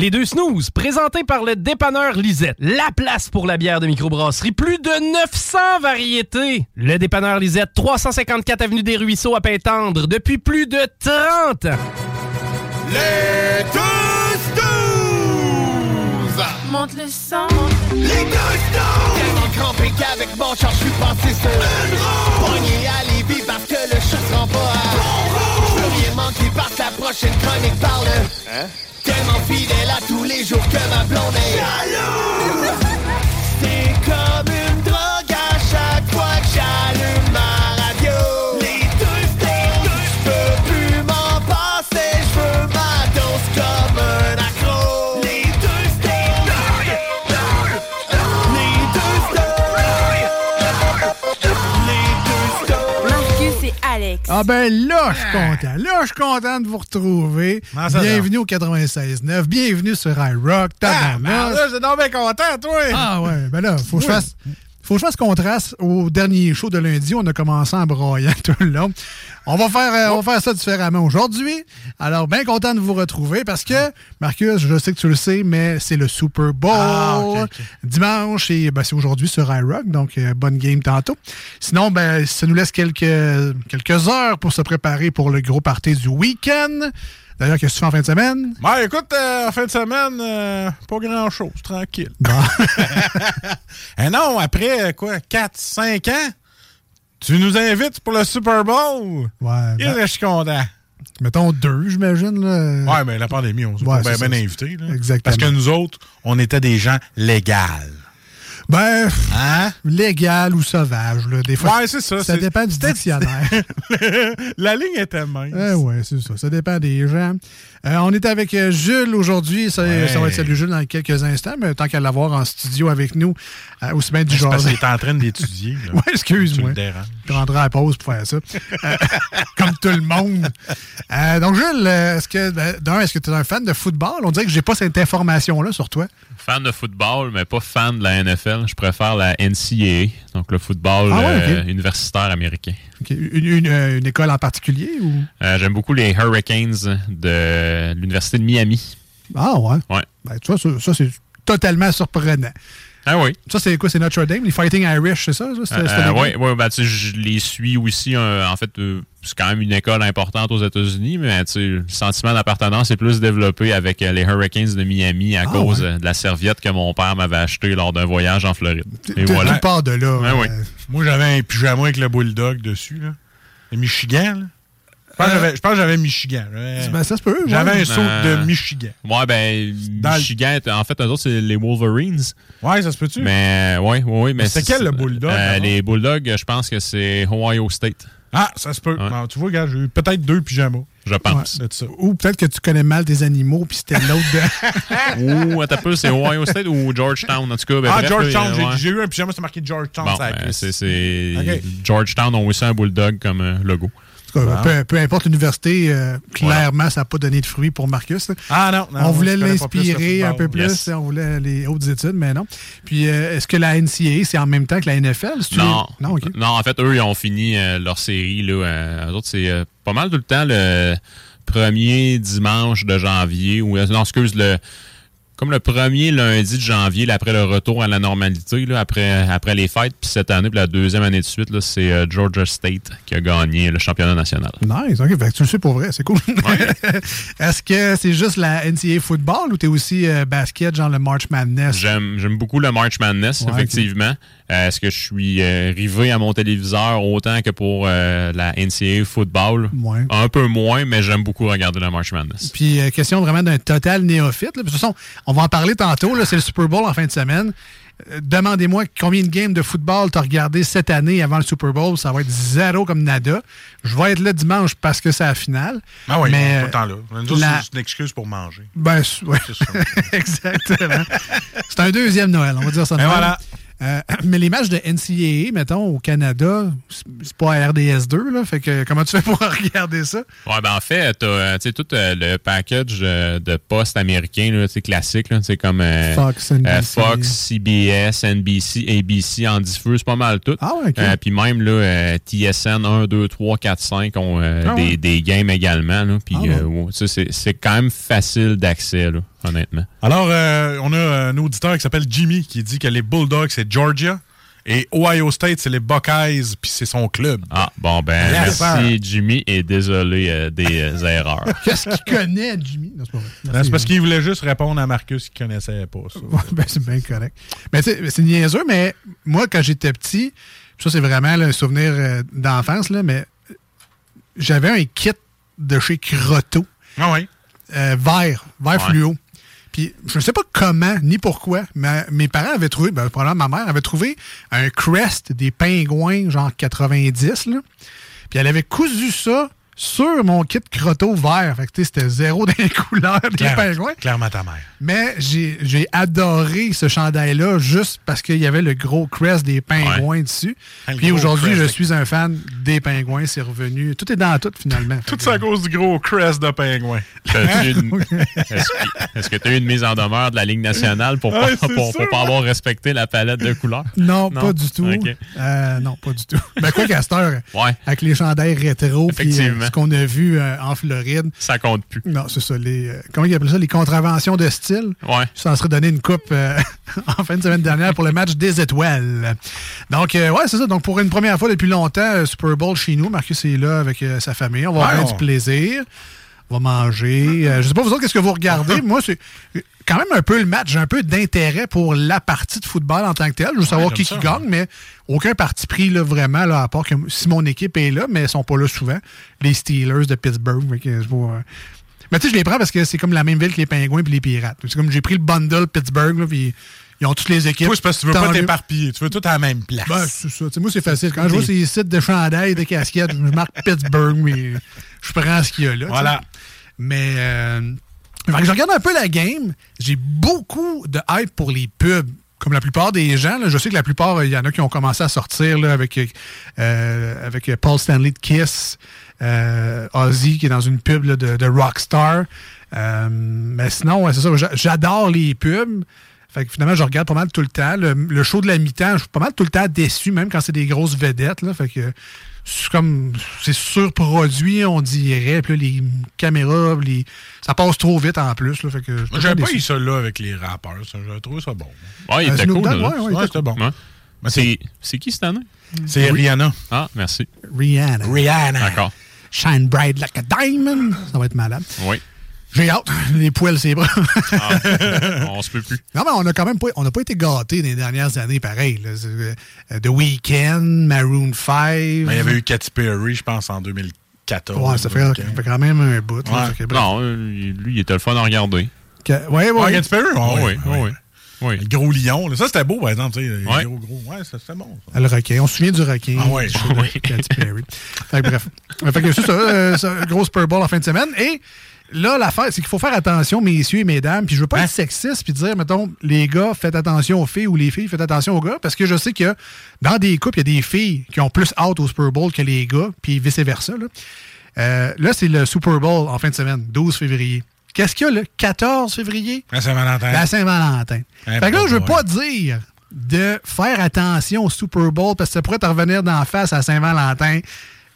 Les deux snooze, présentés par le dépanneur Lisette. La place pour la bière de microbrasserie. Plus de 900 variétés. Le dépanneur Lisette, 354 Avenue des Ruisseaux à Pintendre, depuis plus de 30 ans. Les deux snooze! Monte le sang. Les deux snooze! Tellement crampé qu'avec mon char, je suis passé sur une roue. Pogné à Lévis parce que le chat se rend pas à bon rouge. Je veux rien manquer parce que la prochaine chronique parle. Hein? Tellement fidèle à tous les jours que ma blonde est jalouse. C'est comme une Ah ben là, je suis content. Là, je suis content de vous retrouver. Bienvenue au 96.9. Bienvenue sur iRock. Ah, ben là, j'ai donc bien content, toi! Ah ouais, ben là, faut que je fasse... Faut que je fasse contraste au dernier show de lundi. On a commencé en broyant tout le long. On va faire, euh, on va faire ça différemment aujourd'hui. Alors, bien content de vous retrouver parce que, Marcus, je sais que tu le sais, mais c'est le Super Bowl Ah, dimanche et ben, c'est aujourd'hui sur iRock. Donc, euh, bonne game tantôt. Sinon, ben, ça nous laisse quelques, quelques heures pour se préparer pour le gros party du week-end. D'ailleurs, qu'est-ce que tu fais en fin de semaine? Ben, écoute, euh, en fin de semaine, euh, pas grand-chose, tranquille. Bon. Eh non, après, quoi, 4, 5 ans, tu nous invites pour le Super Bowl? Ouais, Et ben, là, je suis content. mettons deux, j'imagine. là. Ouais, mais la pandémie, on s'est Ouais, bien bien invités. Exactement. Parce que nous autres, on était des gens légaux. Ben, Hein? légal ou sauvage, là. Des fois, Ouais, c'est ça. ça dépend du dictionnaire. la ligne était mince. Eh ouais, c'est ça. Ça dépend des gens. Euh, on est avec euh, Jules aujourd'hui. Ça, Ouais. ça va être salut Jules dans quelques instants, mais tant qu'à l'avoir en studio avec nous, euh, aussi bien du C'est parce genre. qu'il est en train d'étudier. Ouais, Tu excuse-moi. le déranges. Je rentrerai à la pause pour faire ça. Euh, comme tout le monde. Euh, donc, Jules, est-ce que, ben, d'un, est-ce que tu es un fan de football? On dirait que j'ai pas cette information-là sur toi. Fan de football, mais pas fan de la NFL. Je préfère la NCAA, donc le football Ah ouais, euh, universitaire américain. Une, une- une école en particulier ou? J'aime beaucoup les Hurricanes de l'Université de Miami. Ah, ouais. Ouais. Ben, tu vois, ça, ça, c'est totalement surprenant. Ah oui. Ça, c'est quoi? C'est Notre Dame? Les Fighting Irish, c'est ça? c'était Euh, ouais, ouais, ben, je les suis aussi. euh, en fait, euh, c'est quand même une école importante aux États-Unis, mais le sentiment d'appartenance est plus développé avec euh, les Hurricanes de Miami à Ah, cause ouais. euh, de la serviette que mon père m'avait achetée lors d'un voyage en Floride. Et Tout- voilà. Tout part de là. Euh, ouais. Moi, j'avais un pyjama avec le bulldog dessus. Là. Le Michigan. Là. Je pense que j'avais- Michigan. J'avais- Ben, ça se peut. ouais. J'avais un saut Euh, de Michigan. Ouais, ben, Dans le- Michigan, en fait, eux autres, c'est les Wolverines. Ouais, ça se peut-tu? Mais, ouais, ouais, ouais. Mais C'est quel, le Bulldog, Euh, les Bulldogs, je pense que c'est Ohio State, Ah, ça se peut. Tu vois, regarde, j'ai eu peut-être deux pyjamas. je pense. ça. Ou peut-être que tu connais mal tes animaux, puis c'était l'autre de. ou, attends peu, c'est Ohio State ou Georgetown, en tout cas. Ben, ah, bref, Georgetown. là, j'ai- ouais. J'ai eu un pyjama, c'est marqué Georgetown. Bon, ben, c'est. Georgetown ont aussi un Bulldog comme euh, logo. En tout cas, peu, peu importe l'université, euh, clairement, ça n'a pas donné de fruits pour Marcus. là. Ah non, non, on voulait l'inspirer un peu plus, Yes. on voulait les hautes études, mais non. Puis, euh, est-ce que la NCAA, c'est en même temps que la NFL? Non. Non, OK. Non, en fait, eux, ils ont fini euh, leur série. Là, eux autres, c'est pas mal tout le temps le premier dimanche de janvier. Ou, non, excuse, le comme le premier lundi de janvier, là, après le retour à la normalité, là, après, après les fêtes. Puis cette année, puis la deuxième année de suite, c'est euh, Georgia State qui a gagné le championnat national. Nice, ok. Fait que tu le sais pour vrai, c'est cool. Est-ce que c'est juste la NCAA football ou t'es aussi euh, basket, genre le March Madness? J'aime j'aime beaucoup le March Madness, Ouais, effectivement. Est-ce que je suis euh, rivé à mon téléviseur autant que pour euh, la NCAA football? Ouais. Un peu moins, mais j'aime beaucoup regarder le March Madness. Puis, euh, question vraiment d'un total néophyte. là. De toute façon, on va en parler tantôt. là, C'est le Super Bowl en fin de semaine. Euh, Demandez-moi combien de games de football t'as regardé cette année avant le Super Bowl. Ça va être zéro comme nada. Je vais être là dimanche parce que c'est la finale. Ah oui, Mais, tout le temps là. La- C'est une excuse pour manger. Ben, c- ouais. C'est ça. Exactement. C'est un deuxième Noël, on va dire ça. Et voilà. Euh, mais les matchs de NCAA, mettons, au Canada, c'est c'est pas à RDS2, là. Fait que comment tu fais pour regarder ça? Ouais, ben en fait, t'as euh, tout euh, le package euh, de postes américains, là, classiques, là, sais, comme euh, Fox, NBC. Fox, CBS, NBC, ABC en diffuse, c'est pas mal tout. Ah ouais, ok. Euh, Puis même là, TSN 1, 2, 3, 4, 5 ont Ah des, ouais. des games également. Là, puis Ah ouais, c'est c'est quand même facile d'accès, là, honnêtement. Alors, euh, on a un auditeur qui s'appelle Jimmy qui dit que les Bulldogs, c'est Georgia. Et Ohio State, c'est les Buckeyes, puis c'est son club. Ah, bon, ben, merci Jimmy et désolé euh, des euh, erreurs. Qu'est-ce qu'il connaît, Jimmy? Non, c'est pas vrai. Non, Merci. C'est parce qu'il voulait juste répondre à Marcus qui connaissait pas ça. Ouais, ben, c'est bien correct. Mais tu sais, c'est niaiseux, mais moi, quand j'étais petit, ça, c'est vraiment là, un souvenir euh, d'enfance, là, mais j'avais un kit de chez Crotto, Ah oui. euh, vert, vert Ouais. fluo. Puis, je ne sais pas comment ni pourquoi, mais mes parents avaient trouvé, ben, probablement ma mère avait trouvé un crest des pingouins, genre 90, là. Puis elle avait cousu ça sur mon kit crotto vert. Fait que, tu sais, c'était zéro dans les couleurs des Claire- pingouins. Clairement ta mère. Mais j'ai adoré ce chandail-là juste parce qu'il y avait le gros crest des pingouins dessus. Le Puis aujourd'hui, je suis un fan des pingouins. C'est revenu. Tout est dans tout, finalement. Tout ça à cause du gros crest de pingouin. T'as-tu une- Est-ce que- tu as eu une mise en demeure de la Ligue nationale pour, Ouais, pas, c'est pour, sûr. pour pas avoir respecté la palette de couleurs? Non, Non? pas du tout. Ok. Euh, non, pas du tout. Ben quoi heure, Ouais. avec les chandails rétro, euh, Effectivement. Ce qu'on a vu euh, en Floride, Ça compte plus. non, c'est ça. Les, euh, comment ils appellent ça? Les contraventions de style? Ouais. Ça en serait donné une coupe euh, en fin de semaine dernière pour le match des étoiles. Donc, euh, ouais, c'est ça. Donc, pour une première fois depuis longtemps, euh, Super Bowl chez nous. Marcus est là avec euh, sa famille. On va Ouais, avoir on- du plaisir. On va manger. Euh, je sais pas, vous autres, qu'est-ce que vous regardez? Moi, c'est quand même un peu le match. J'ai un peu d'intérêt pour la partie de football en tant que telle. Je veux savoir qui, qui gagne, mais aucun parti pris là, vraiment, là, à part que si mon équipe est là, mais ils sont pas là souvent. Les Steelers de Pittsburgh. euh, mais tu sais, je les prends parce que c'est comme la même ville que les Pingouins et les Pirates. C'est comme j'ai pris le bundle Pittsburgh, là, puis ils ont toutes les équipes. Toi, c'est parce que tu veux pas t'éparpiller. Tu veux tout à la même place. Ben, c'est ça. Moi, c'est facile. Quand je vois ces sites de chandail, de casquettes, je marque Pittsburgh, mais je prends ce qu'il y a là. Voilà. Mais euh, je regarde un peu la game. J'ai beaucoup de hype pour les pubs. Comme la plupart des gens, là, je sais que la plupart, il y en a qui ont commencé à sortir là, avec, euh, avec Paul Stanley de Kiss, euh, Ozzy qui est dans une pub là, de, de Rockstar. Euh, mais sinon, ouais, c'est ça. j'a- J'adore les pubs. Fait que finalement, je regarde pas mal tout le temps. Le, le show de la mi-temps, je suis pas mal tout le temps déçu, même quand c'est des grosses vedettes. Là, fait que comme c'est surproduit, on dirait. Puis là, les caméras, les, ça passe trop vite en plus. Là, fait que je j'avais pas eu ça là avec les rappeurs. ça. J'avais trouvé ça bon. Ouais, il Euh, était cool. Ouais, ouais, Ouais, c'était bon. Ouais. C'est c'est qui cette année? C'est Rihanna. Ah, merci. Rihanna. Rihanna. D'accord. Shine bright like a diamond. Ça va être malade. Oui. J'ai hâte. Les poils, c'est bras. Ah, on se peut plus. Non, mais on a quand même pas, on n'a pas été gâtés dans les dernières années, pareil. là. Euh, The Weeknd, Maroon 5. Mais il y avait eu Katy Perry, je pense, en 2014. Ouais, ça fait, ça fait quand même un bout. Ouais. Non, euh, lui, il était le fun à regarder. Que- ouais, ouais, Ouais, ouais. Katy Perry? Ah ouais, oui, ouais. oui. Oui. Le gros lion. là. Ça, c'était beau, par exemple. le Ouais. gros, gros. Ouais, ça, c'était bon. ça. Le requin. On se souvient du requin. Ah ouais. de Katy Perry. Fait que bref. Fait que c'est ça, euh, ça, gros Super Bowl en fin de semaine. Et là, l'affaire, c'est qu'il faut faire attention, messieurs et mesdames. Puis je veux pas Hein? être sexiste puis dire, mettons, les gars, faites attention aux filles ou les filles, faites attention aux gars. Parce que je sais que dans des couples, il y a des filles qui ont plus hâte au Super Bowl que les gars, puis vice-versa. Là, Euh, là c'est le Super Bowl en fin de semaine, 12 février. Qu'est-ce qu'il y a le 14 février? La Saint-Valentin. La Saint-Valentin. Hein, fait que là, je veux pas dire de faire attention au Super Bowl parce que ça pourrait te revenir d'en face à Saint-Valentin,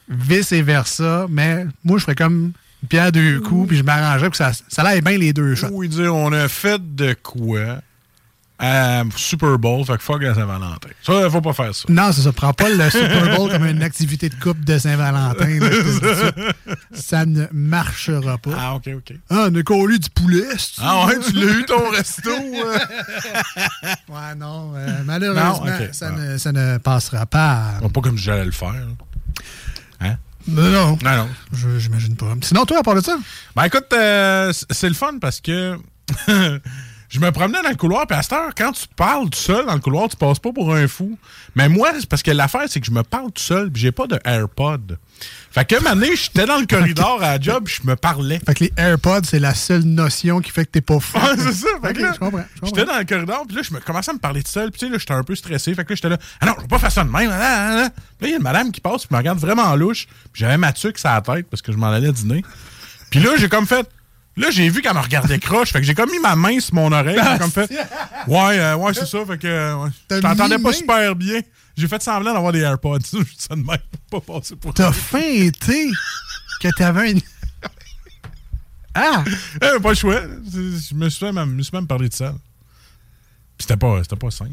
vice-versa, mais moi, je ferais comme une pierre deux coups, puis je m'arrangeais pour que ça, ça aille bien les deux shots. Oui, dire on a fait de quoi à Super Bowl, fait que fuck la Saint-Valentin. Ça, faut pas faire ça. Non, c'est ça. Prends pas le Super Bowl comme une activité de couple de Saint-Valentin. ça ne marchera pas. Ah, ok, ok. Ah, on a collé du poulet. Ah ouais, tu l'as eu ton resto? euh? Ouais, non. euh, malheureusement, Non, ça, ne, ça ne passera pas. Pas comme si j'allais le faire. Hein? Non, non. Non, non. Je- J'imagine pas. Sinon, toi, à part de ça? Ben écoute, euh, c'est le fun parce que je me promenais dans le couloir, puis à cette heure, quand tu parles tout seul dans le couloir, tu passes pas pour un fou. Mais moi, c'est parce que l'affaire, c'est que je me parle tout seul, puis j'ai pas de AirPod. Fait que, un j'étais dans le corridor à la job, puis je me parlais. Fait que les AirPods, c'est la seule notion qui fait que t'es pas fou. Ouais, c'est ça. Fait Ok, que. J'étais dans le corridor, puis là, je me commençais à me parler tout seul, puis tu sais, là, j'étais un peu stressé. Fait que là, j'étais là, ah non, je vais pas faire ça de même. ah, ah, ah. Puis là, il y a une madame qui passe, puis me regarde vraiment louche, puis j'avais ma tuque sur la tête parce que je m'en allais dîner. Puis là, j'ai comme fait. Là, j'ai vu qu'elle me regardait croche, fait que j'ai comme mis ma main sur mon oreille, j'ai comme fait. Ouais, euh, ouais, c'est ça, fait que. euh, ouais. T'as Je t'entendais pas super bien. J'ai fait semblant d'avoir des AirPods. Je dis ça de même, pas passer pour. T'as feinté que t'avais un. Ah! Eh, pas le choix. C'est- Je me suis même, suis même parlé de ça. Puis c'était pas, c'était pas sain.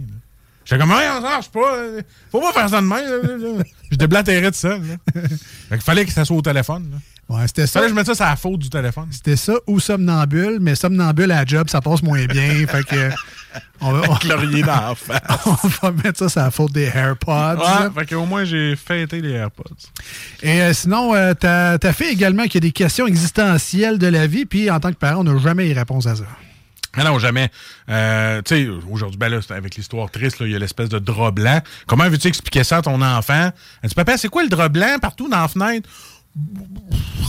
J'étais comme, ouais, ça marche pas. euh, Faut pas faire ça de même. là, là, là. Je déblatérais de ça. Là. Fait qu'il fallait que ça soit au téléphone. Là. Ouais, c'était ça. Que je mette ça sur la faute du téléphone. C'était ça ou somnambule, mais somnambule à job, ça passe moins bien. fait que. On va, on- dans on va mettre ça sur la faute des AirPods. Ouais, fait qu'au moins, j'ai fêté les AirPods. Et euh, sinon, euh, t'as as fait également qu'il y a des questions existentielles de la vie, puis en tant que parent, on n'a jamais les réponses à ça. Mais non, jamais. Euh, tu sais, aujourd'hui, ben là, c'est avec l'histoire triste, là, il y a l'espèce de drap blanc. Comment veux-tu expliquer ça à ton enfant? Elle dit, papa, c'est quoi le drap blanc partout dans la fenêtre?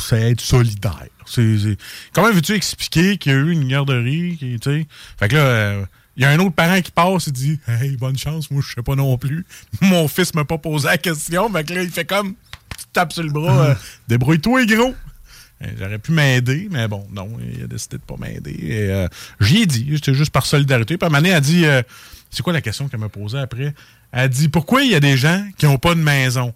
C'est être solidaire. C'est- c'est- Comment veux-tu expliquer qu'il y a eu une garderie? Qui, fait que là, euh, il y a un autre parent qui passe et dit, hey, bonne chance, moi, je sais pas non plus. Mon fils m'a pas posé la question. Fait que là, il fait comme, tu tapes sur le bras, euh, débrouille-toi, gros. Euh, J'aurais pu m'aider, mais bon, non, il a décidé de pas m'aider. Et euh, j'y ai dit, j'étais juste par solidarité. Puis à un moment donné, elle a dit, euh, c'est quoi la question qu'elle m'a posée après? Elle a dit, pourquoi il y a des gens qui n'ont pas de maison?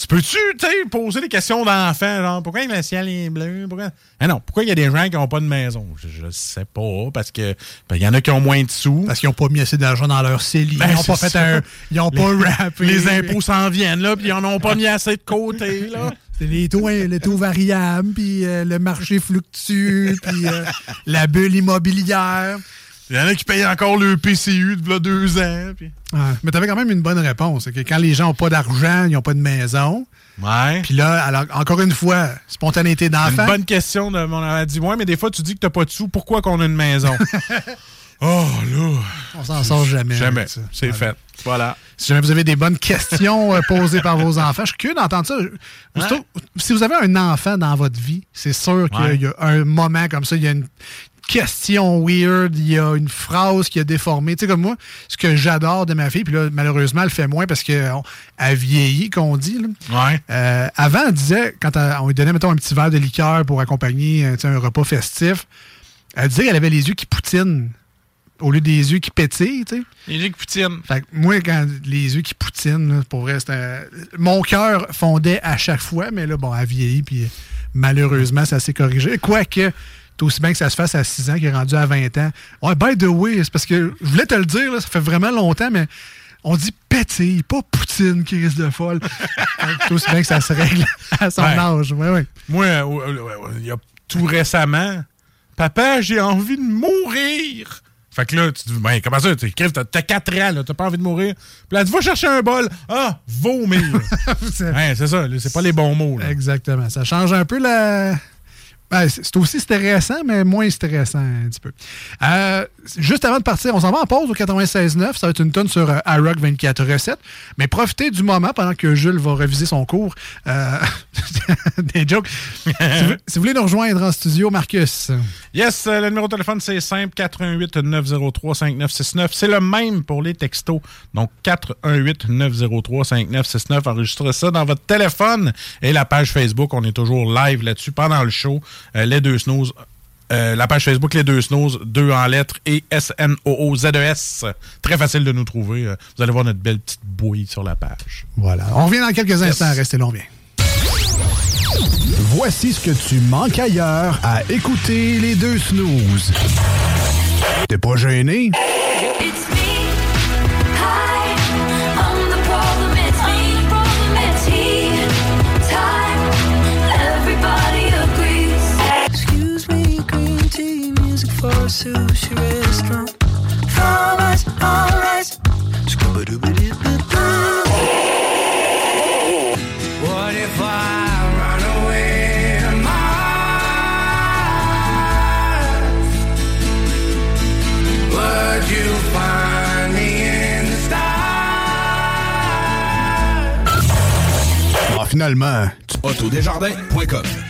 Tu peux-tu, tu poser des questions d'enfants, genre, pourquoi le ciel est bleu? Pourquoi... Ah non, pourquoi il y a des gens qui n'ont pas de maison? Je, je sais pas, parce que ben, il y en a qui ont moins de sous. Parce qu'ils n'ont pas mis assez d'argent dans leur CELI. Ben, ils n'ont pas fait ça. un. Ils n'ont pas rappé. Les impôts s'en viennent, là, puis ils en ont pas mis assez de côté, là. C'est les taux, les taux variables, puis euh, le marché fluctue, puis euh, la bulle immobilière. Il y en a qui payent encore le PCU de deux ans. Puis... Ouais. Mais tu avais quand même une bonne réponse. C'est que quand les gens n'ont pas d'argent, ils n'ont pas de maison. Ouais. Puis là, alors, encore une fois, spontanéité Une d'enfant. bonne question de mon dit Ouais, mais des fois, tu dis que t'as pas de sous. Pourquoi qu'on a une maison? Oh, là. On s'en sort jamais. Jamais. C'est Voilà. fait. Voilà. Si jamais vous avez des bonnes questions euh, posées par vos enfants, je suis curieux d'entendre ça. Aussitôt- Si vous avez un enfant dans votre vie, c'est sûr qu'il Ouais. y a un moment comme ça, il y a une question weird, il y a une phrase qui a déformé. Tu sais, comme moi, ce que j'adore de ma fille, puis là, malheureusement, elle le fait moins parce qu'elle vieillit, qu'on dit. là. Ouais. Euh, avant, elle disait, quand elle- on lui donnait, mettons, un petit verre de liqueur pour accompagner euh, tu sais, un repas festif, elle disait qu'elle avait les yeux qui poutinent au lieu des yeux qui pétillent, tu sais. Éric Poutine. Fait que moi, quand les yeux qui poutinent, là, pour vrai, c'était- Mon cœur fondait à chaque fois, mais là, bon, elle vieillit, puis malheureusement, ça s'est corrigé. Quoique, aussi bien que ça se fasse à 6 ans qu'il est rendu à 20 ans. Ouais, by the way, c'est parce que je voulais te le dire, là, ça fait vraiment longtemps, mais on dit pétille, pas poutine qui risque de folle. c'est aussi bien que ça se règle à son Ouais. âge. Ouais, ouais. Moi, euh, il y a tout récemment, Papa, j'ai envie de mourir. Fait que là, tu dis, ben, comment ça? Tu T'as t'as 4 ans, là, t'as pas envie de mourir. Puis là, tu vas chercher un bol. Ah, vomir. C'est- c'est ça, c'est pas les bons mots. Là. Exactement. Ça change un peu la. Ben, c'est aussi stressant, mais moins stressant un petit peu. Euh, juste avant de partir, on s'en va en pause au 96.9. Ça va être une tonne sur euh, iRock 24 recettes. Mais profitez du moment pendant que Jules va reviser son cours. Euh, des jokes. si, vous, voulez nous rejoindre en studio, Marcus. Yes, euh, le numéro de téléphone, c'est simple, 418 903 5969. C'est le même pour les textos. Donc, 418 903 5969. Enregistrez ça dans votre téléphone. Et la page Facebook, on est toujours live là-dessus pendant le show. Euh, les deux snooze. euh, la page Facebook Les Deux Snooze, deux en lettres et S-N-O-O-Z-E-S. E Très facile de nous trouver. Euh, Vous allez voir notre belle petite bouille sur la page. Voilà. On revient dans quelques instants. Restez là, on vient. Voici ce que tu manques ailleurs à écouter les deux snooze. T'es pas gêné? It's to Mars? Would you find me in the stars? Ah, finalement, tu... Autodesjardins.com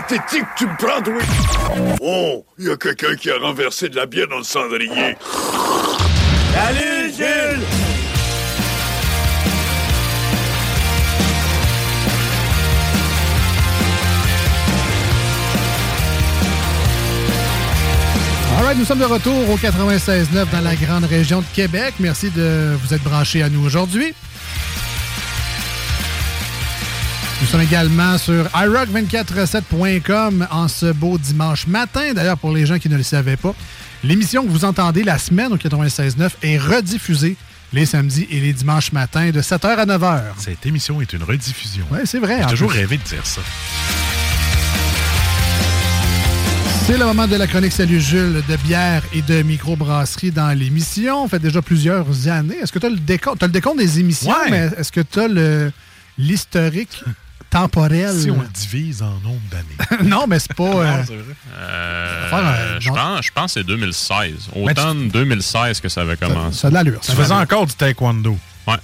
Pathétique tu me prends, oui? Oh, il y a quelqu'un qui a renversé de la bière dans le cendrier. Salut Jules! All right, nous sommes de retour au 96.9 dans la grande région de Québec. Merci de vous être branchés à nous aujourd'hui. Sommes également sur iRock247.com en ce beau dimanche matin. D'ailleurs, pour les gens qui ne le savaient pas, l'émission que vous entendez la semaine au 96.9 est rediffusée les samedis et les dimanches matins de 7h à 9h. Cette émission est une rediffusion. Oui, c'est vrai. J'ai toujours plus. rêvé de dire ça. C'est le moment de la chronique Salut Jules de bière et de microbrasserie dans l'émission. On fait déjà plusieurs années. Est-ce que tu as le décompte? T'as le décompte des émissions, Ouais. mais est-ce que tu as l'historique? temporel? Si on le divise en nombre d'années. non, mais c'est pas. euh, Non, c'est vrai. Euh, je, pense, je pense que c'est 2016. Mais tu- Automne 2016 que ça avait commencé. ça a de l'allure. Tu faisais encore du taekwondo. Ouais.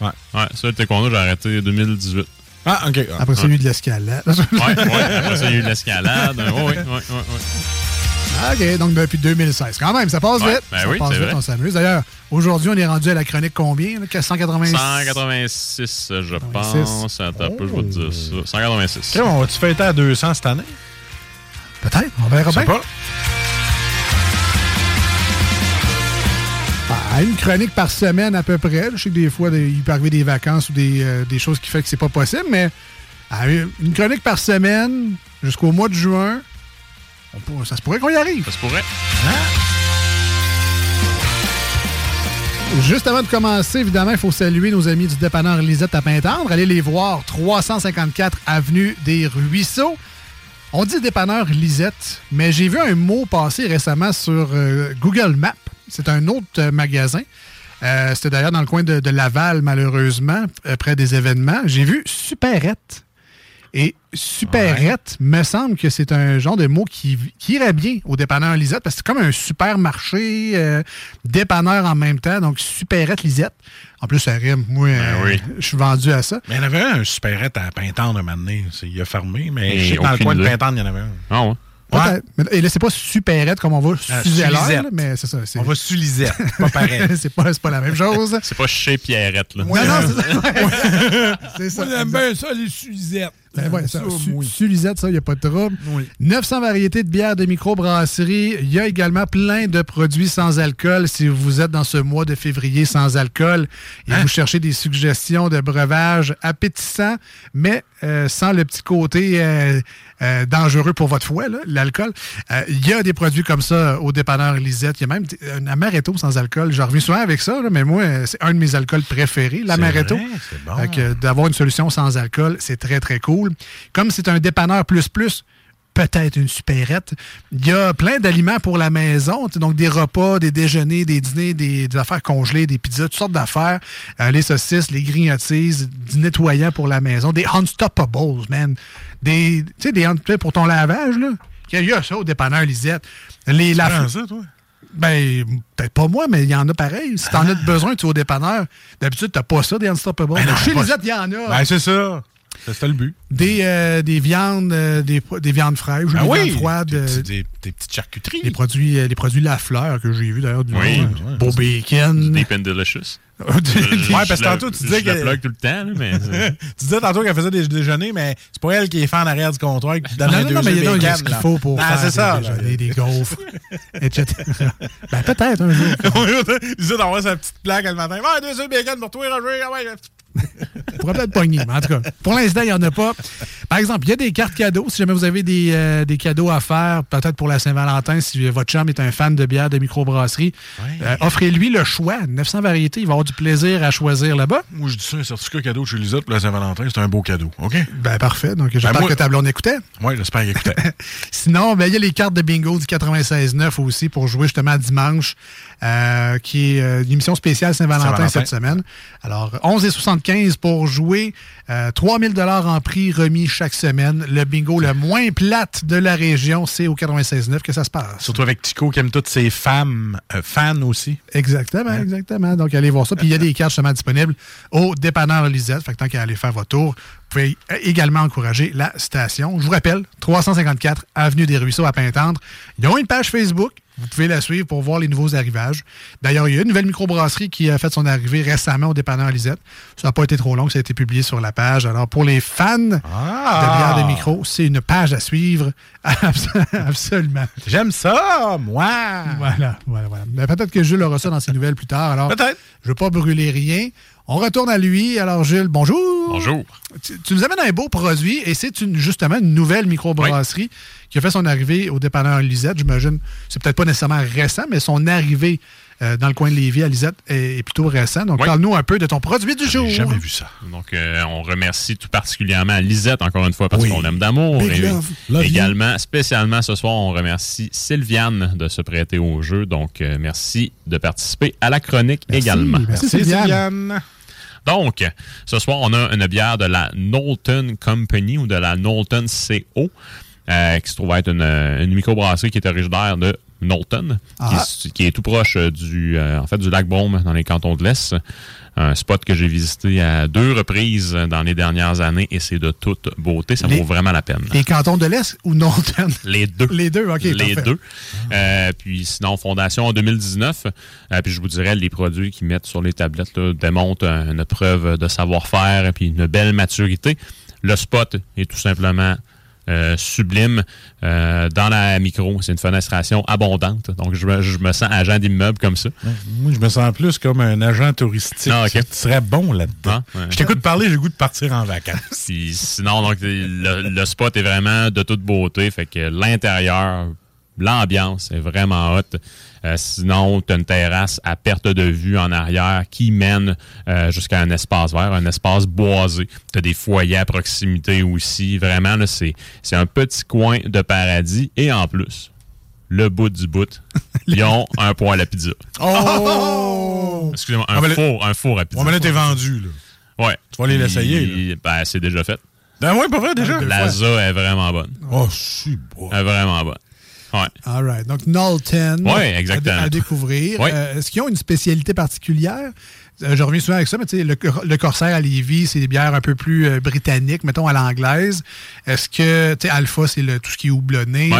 Ouais. Ouais, ça, le taekwondo, j'ai arrêté 2018. Ah, OK. Après, c'est eu de l'escalade. Ouais, ouais. Après ça, il y a eu de l'escalade. Ouais, ouais, ouais, ouais, ouais. Ah, OK, donc depuis 2016. Quand même, ça passe Ouais, vite. ben ça oui, passe c'est vite, vrai. on s'amuse. D'ailleurs, aujourd'hui, on est rendu à la chronique combien? là? 186? 186, je pense. Attends un peu, je vais te dire ça. 186. OK, on va-tu fêter à 200 cette année? Peut-être, on verra Je sais bien. pas. À une chronique par semaine à peu près. Je sais que des fois, il peut arriver des vacances ou des, euh, des choses qui font que c'est pas possible, mais à une une chronique par semaine jusqu'au mois de juin, on ça se pourrait qu'on y arrive. Ça se pourrait. Juste avant de commencer, évidemment, il faut saluer nos amis du dépanneur Lisette à Pintendre. Allez les voir, 354 Avenue des Ruisseaux. On dit dépanneur Lisette, mais j'ai vu un mot passer récemment sur euh, Google Maps. C'est un autre euh, magasin. Euh, C'était d'ailleurs dans le coin de, de Laval, malheureusement, euh, près des événements. J'ai vu Superette. Et Superette, me semble que c'est un genre de mot qui, qui irait bien au dépanneur Lisette, parce que c'est comme un supermarché euh, dépanneur en même temps, donc Superette Lisette. En plus, ça rime. Moi, euh, oui. je suis vendu à ça. Mais il y en avait un supérette à Pintendre un moment donné. C'est- Il a fermé, mais Et je sais dans le coin de. Pintendre, il y en avait un. Ah ouais. Mais- Et là, c'est pas Superette comme on va Ah, Sulisette. mais c'est ça. c'est- On va sur Lisette. pas pareil. c'est pas, c'est pas la même chose. C'est pas chez Pierrette, là. Non, non, c'est ça. C'est ça. Moi, j'aime bien ça, les Sulisettes. Ben ouais, ça, oui. Sulisette, ça, il n'y a pas de trouble. 900 variétés de bières de microbrasserie. Il y a également plein de produits sans alcool. Si vous êtes dans ce mois de février sans alcool et vous cherchez des suggestions de breuvages appétissants, mais euh, sans le petit côté euh, euh, dangereux pour votre foie, l'alcool. Euh, Il y a des produits comme ça au dépanneur Lisette. Il y a même un amaretto sans alcool. Je reviens souvent avec ça, là, mais moi, euh, c'est un de mes alcools préférés, l'amaretto. bon. Euh, D'avoir une solution sans alcool, c'est très, très cool. Comme c'est un dépanneur plus plus, peut-être une supérette. Il y a plein d'aliments pour la maison, donc des repas, des déjeuners, des dîners, des, des affaires congelées, des pizzas, toutes sortes d'affaires. Euh, les saucisses, les grignotises, du nettoyant pour la maison, des Unstoppables, man. Des, tu sais, des sais, pour ton lavage, là. Il y a ça au dépanneur Lisette. Les, la- prends ça, toi? Ben, peut-être pas moi, mais il y en a pareil. Si t'en as besoin, tu es au dépanneur. D'habitude, t'as pas ça, des Unstoppables. Ben non, Chez Lisette, il y en a. Ben, c'est ça. C'est ça le but. Des, euh, des viandes, euh, des, des viandes fraîches, Ah des oui, viandes froides. des euh, petits- des- des petites charcuteries. Les produits, euh, les produits La Fleur que j'ai vu d'ailleurs du Oui. monde. Beau bacon. Deep and delicious. Des- Ouais, parce que tantôt, tu disais Je la que- plug tout le temps, là, mais. tu disais tantôt qu'elle faisait des déjeuners, mais c'est pas elle qui est fait en arrière du comptoir qui donne Non, les non, deux non, mais il y a ce qu'il faut pour Ah, faire c'est ça. des, des gaufres, etc. ben, peut-être un jour. Il disait d'avoir sa petite plaque le matin. Ouais, deux œufs bacon pour toi, Roger. Ah ouais. On pourrait peut-être pogner, mais en tout cas, pour l'instant, il n'y en a pas. Par exemple, il y a des cartes cadeaux. Si jamais vous avez des, euh, des cadeaux à faire, peut-être pour la Saint-Valentin, si votre chum est un fan de bière de microbrasserie, euh, offrez-lui le choix. 900 variétés, il va avoir du plaisir à choisir là-bas. Moi, je dis ça, un certificat cadeau chez Lisette pour la Saint-Valentin, c'est un beau cadeau. OK? Ben, parfait. Donc, j'espère Ben, moi- que ta blonde écoutait. Oui, j'espère qu'il écoutait. Sinon, ben, il y a les cartes de bingo du 96.9 aussi pour jouer justement dimanche, euh, qui est euh, une émission spéciale Saint-Valentin cette semaine. Alors, 11,75 pour jouer. Euh, 3000 dollars en prix remis chaque semaine. Le bingo le moins plate de la région, c'est au 96.9 que ça se passe. Surtout avec Tico qui aime toutes ses femmes, euh, fans aussi. Exactement, exactement. Donc, allez voir ça. Puis, il y a des cartes justement disponibles au dépanneur Lisette. Fait que tant qu'à aller faire votre tour, vous pouvez également encourager la station. Je vous rappelle, 354 Avenue des Ruisseaux à Pintendre. Ils ont une page Facebook. Vous pouvez la suivre pour voir les nouveaux arrivages. D'ailleurs, il y a une nouvelle microbrasserie qui a fait son arrivée récemment au dépanneur Lisette. Ça n'a pas été trop long, ça a été publié sur la page. Alors, pour les fans de bière de micro, c'est une page à suivre. Absolument. J'aime ça, moi! Voilà, voilà, voilà. Mais peut-être que Jules aura ça dans ses nouvelles plus tard. Alors, Peut-être. je ne veux pas brûler rien. On retourne à lui. Alors, Jules, bonjour. Bonjour. Tu, tu nous amènes un beau produit et c'est une, justement une nouvelle microbrasserie qui a fait son arrivée au dépanneur Lisette. J'imagine, c'est peut-être pas nécessairement récent, mais son arrivée euh, dans le coin de Lévis à Lisette est, est plutôt récent. Donc, Oui. parle-nous un peu de ton produit du jour. J'ai jamais vu ça. Donc, euh, on remercie tout particulièrement Lisette, encore une fois, parce Oui. qu'on l'aime d'amour. Et love. Love you. également, spécialement ce soir, on remercie Sylviane de se prêter au jeu. Donc, euh, merci de participer à la chronique Merci. également. Merci, Sylviane. Sylviane. Donc, ce soir, on a une bière de la Knowlton Company ou de la Knowlton CO, euh, qui se trouve être une, une microbrasserie qui est originaire de Knowlton, Ah. qui, est- qui est tout proche euh, du, euh, en fait, du lac Baume dans les cantons de l'Est. Un spot que j'ai visité à deux reprises dans les dernières années et c'est de toute beauté. Ça Les- vaut vraiment la peine. Les cantons de l'Est ou non? Les deux. Les deux, OK. Les deux. Euh, puis sinon, Fondation en 2019. Euh, puis je vous dirais, les produits qu'ils mettent sur les tablettes là, démontrent euh, une preuve de savoir-faire et puis une belle maturité. Le spot est tout simplement euh, sublime. Euh, dans la micro, c'est une fenestration abondante. Donc, je me, je me sens agent d'immeuble comme ça. Moi, je me sens plus comme un agent touristique. Ah, ok. Tu serais bon là-dedans. Ah, ouais. Je t'écoute parler, j'ai le goût de partir en vacances. Puis sinon, donc, le, le spot est vraiment de toute beauté. Fait que l'intérieur, l'ambiance est vraiment hot. Euh, sinon, tu as une terrasse à perte de vue en arrière qui mène euh, jusqu'à un espace vert, un espace boisé. Tu as des foyers à proximité aussi. Vraiment, là, c'est, c'est un petit coin de paradis. Et en plus, le bout du bout, ils ont un poêle à pizza. Oh! Excusez-moi, un, Ah, four, un four à pizza. On va là, t'es vendu, là. Ouais. Tu vas aller l'essayer, Ben, c'est déjà fait. Ben ouais, pas vrai, déjà? La za est vraiment bonne. Oh, c'est beau. Elle est vraiment bonne. Ouais. All right. Donc, Knowlton. Ouais, exactement. À, à découvrir. Ouais. Euh, Est-ce qu'ils ont une spécialité particulière? Euh, je reviens souvent avec ça, mais tu sais, le, le Corsair à Lévis, c'est des bières un peu plus euh, britanniques, mettons à l'anglaise. Est-ce que, tu sais, Alpha, c'est tout ce qui est houblonné?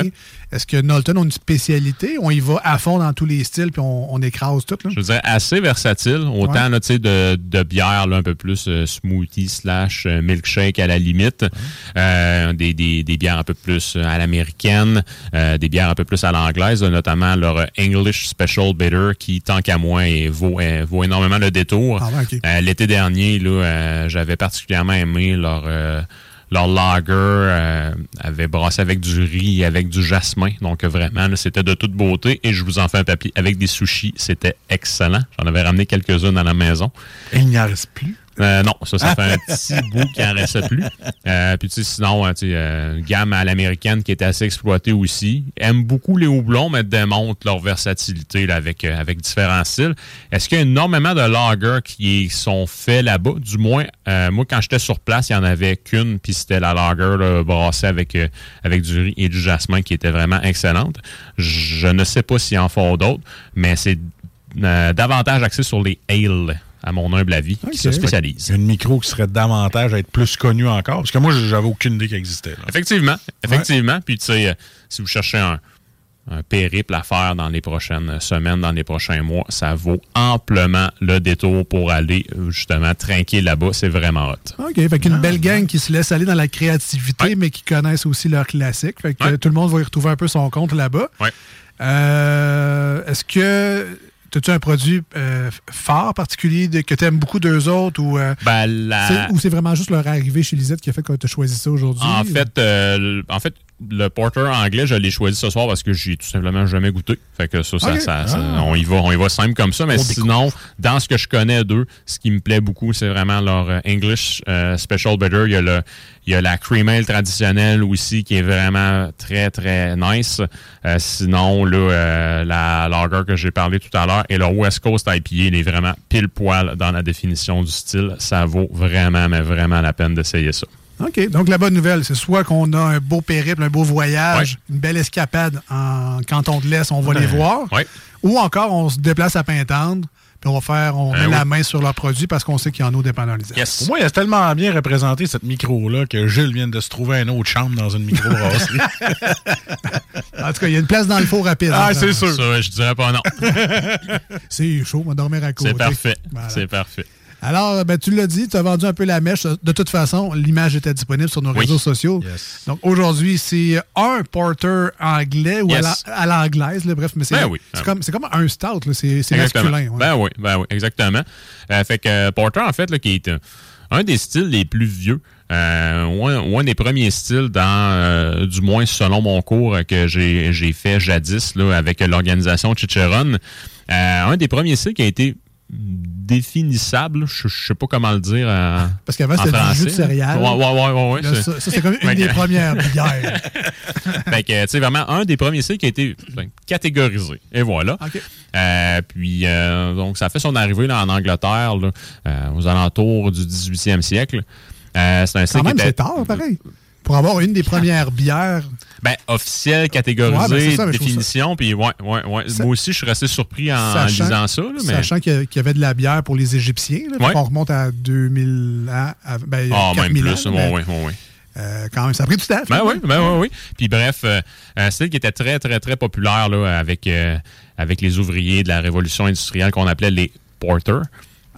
Est-ce que Knowlton a une spécialité? On y va à fond dans tous les styles, puis on, on écrase tout, là? Je veux dire, assez versatile. Autant Ouais. là, de, de bière là, un peu plus euh, smoothie slash euh, milkshake à la limite. Euh, des, des, des bières un peu plus euh, à l'américaine. euh, des bières un peu plus à l'anglaise, notamment leur English Special Bitter qui, tant qu'à moi, est- vaut, euh, vaut énormément le détour. Ah. Euh, L'été dernier, là, euh, j'avais particulièrement aimé leur, euh, leur lager euh, avait brassé avec du riz avec du jasmin. Donc, vraiment, c'était de toute beauté. Et je vous en fais un papier avec des sushis. C'était excellent. J'en avais ramené quelques-unes à la maison. Il n'y en reste plus? Euh, non, ça, ça fait un petit bout qu'il en restait plus. Euh, puis, tu sais, sinon, hein, tu sais, euh, une gamme à l'américaine qui était assez exploitée aussi. Aime beaucoup les houblons, mais démontrent leur versatilité là, avec, euh, avec différents styles. Est-ce qu'il y a énormément de lagers qui sont faits là-bas? Du moins, euh, moi, quand j'étais sur place, il n'y en avait qu'une, puis c'était la lager là, brassée avec, euh, avec du riz et du jasmin qui était vraiment excellente. Je ne sais pas s'il en font d'autres, mais c'est euh, davantage axé sur les ales à mon humble avis, qui se spécialise. Une micro qui serait davantage à être plus connue encore. Parce que moi, j'avais aucune idée qu'elle existait. là. Effectivement, effectivement. Puis, tu sais, euh, si vous cherchez un, un périple à faire dans les prochaines semaines, dans les prochains mois, ça vaut amplement le détour pour aller, euh, justement, trinquer là-bas. C'est vraiment hot. OK, fait qu'une belle gang qui se laisse aller dans la créativité, mais qui connaissent aussi leurs classiques. Fait que Ouais. tout le monde va y retrouver un peu son compte là-bas. Ouais. Euh, Est-ce que as-tu un produit euh, fort particulier de- que tu aimes beaucoup d'eux autres ou, euh, Ben, la- c'est- ou c'est vraiment juste leur arrivée chez Lisette qui a fait que tu as choisi ça aujourd'hui? En fait, euh, en fait, le porter anglais, je l'ai choisi ce soir parce que j'ai tout simplement jamais goûté. Fait que ça, ça, ça- ça- Ah. on y va, on y va simple comme ça. Mais On sinon, dans ce que je connais d'eux, ce qui me plaît beaucoup, c'est vraiment leur euh, English euh, Special Bitter. Il y a le, il y a la cream ale traditionnelle aussi qui est vraiment très très nice. Euh, sinon, là, la lager que j'ai parlé tout à l'heure et le West Coast IPA, il est vraiment pile poil dans la définition du style. Ça vaut vraiment, mais vraiment la peine d'essayer ça. OK. Donc, la bonne nouvelle, c'est soit qu'on a un beau périple, un beau voyage, une belle escapade en canton de l'Est, on va les Ouais. voir. Ouais. Ou encore, on se déplace à Pintendre, puis on va faire, on Ben met oui. la main sur leurs produits parce qu'on sait qu'il y en a au dépanneur Lisette. Pour moi, il a tellement bien représenté cette micro-là que Gilles vient de se trouver une autre chambre dans une micro-brasserie. En tout cas, il y a une place dans le four rapide. Ah, c'est sûr. Ça, je dirais pas non. c'est chaud, on va dormir à côté. C'est parfait. Voilà. C'est parfait. Alors, ben, tu l'as dit, tu as vendu un peu la mèche. De toute façon, l'image était disponible sur nos Oui. réseaux sociaux. Donc, aujourd'hui, c'est un porter anglais ou à Yes. la- à l'anglaise, bref, mais c'est Ben oui. c'est comme, un stout, c'est masculin. ouais. Ben oui, ben oui, exactement. Euh, fait que euh, Porter, en fait, là, qui est un, un des styles les plus vieux, euh, ou, un, des premiers styles dans, euh, du moins selon mon cours euh, que j'ai j'ai fait jadis là, avec l'organisation Chicheron, euh, un des premiers styles qui a été définissable, je, je sais pas comment le dire Parce qu'avant, c'était du jus de céréales. Ouais, ouais, ouais, Là, ça, ça, c'est comme une des premières bières. fait que, tu sais, vraiment, un des premiers sites qui a été ben, catégorisé. Et voilà. Euh, puis, euh, donc, ça fait son arrivée là, en Angleterre, là, euh, aux alentours du 18e siècle. C'est un Quand style qui même, était c'est tard, pareil. Pour avoir une des premières bières. Ben, officiel, Ouais, catégorisé, ben, ça, définition. Puis, ouais, ouais, ouais. Ça- Moi aussi, je suis resté surpris en, lisant ça. là, mais... Sachant qu'il y avait de la bière pour les Égyptiens. Là, Ouais. On remonte à 2000 ans. à- ben, Ah, même 4000 plus. ans, mais, ouais. euh, quand même, ça a pris du temps. Ben oui, ben oui, oui. Puis bref, euh, un style qui était très, très, très populaire là, avec, euh, avec les ouvriers de la révolution industrielle qu'on appelait les porters.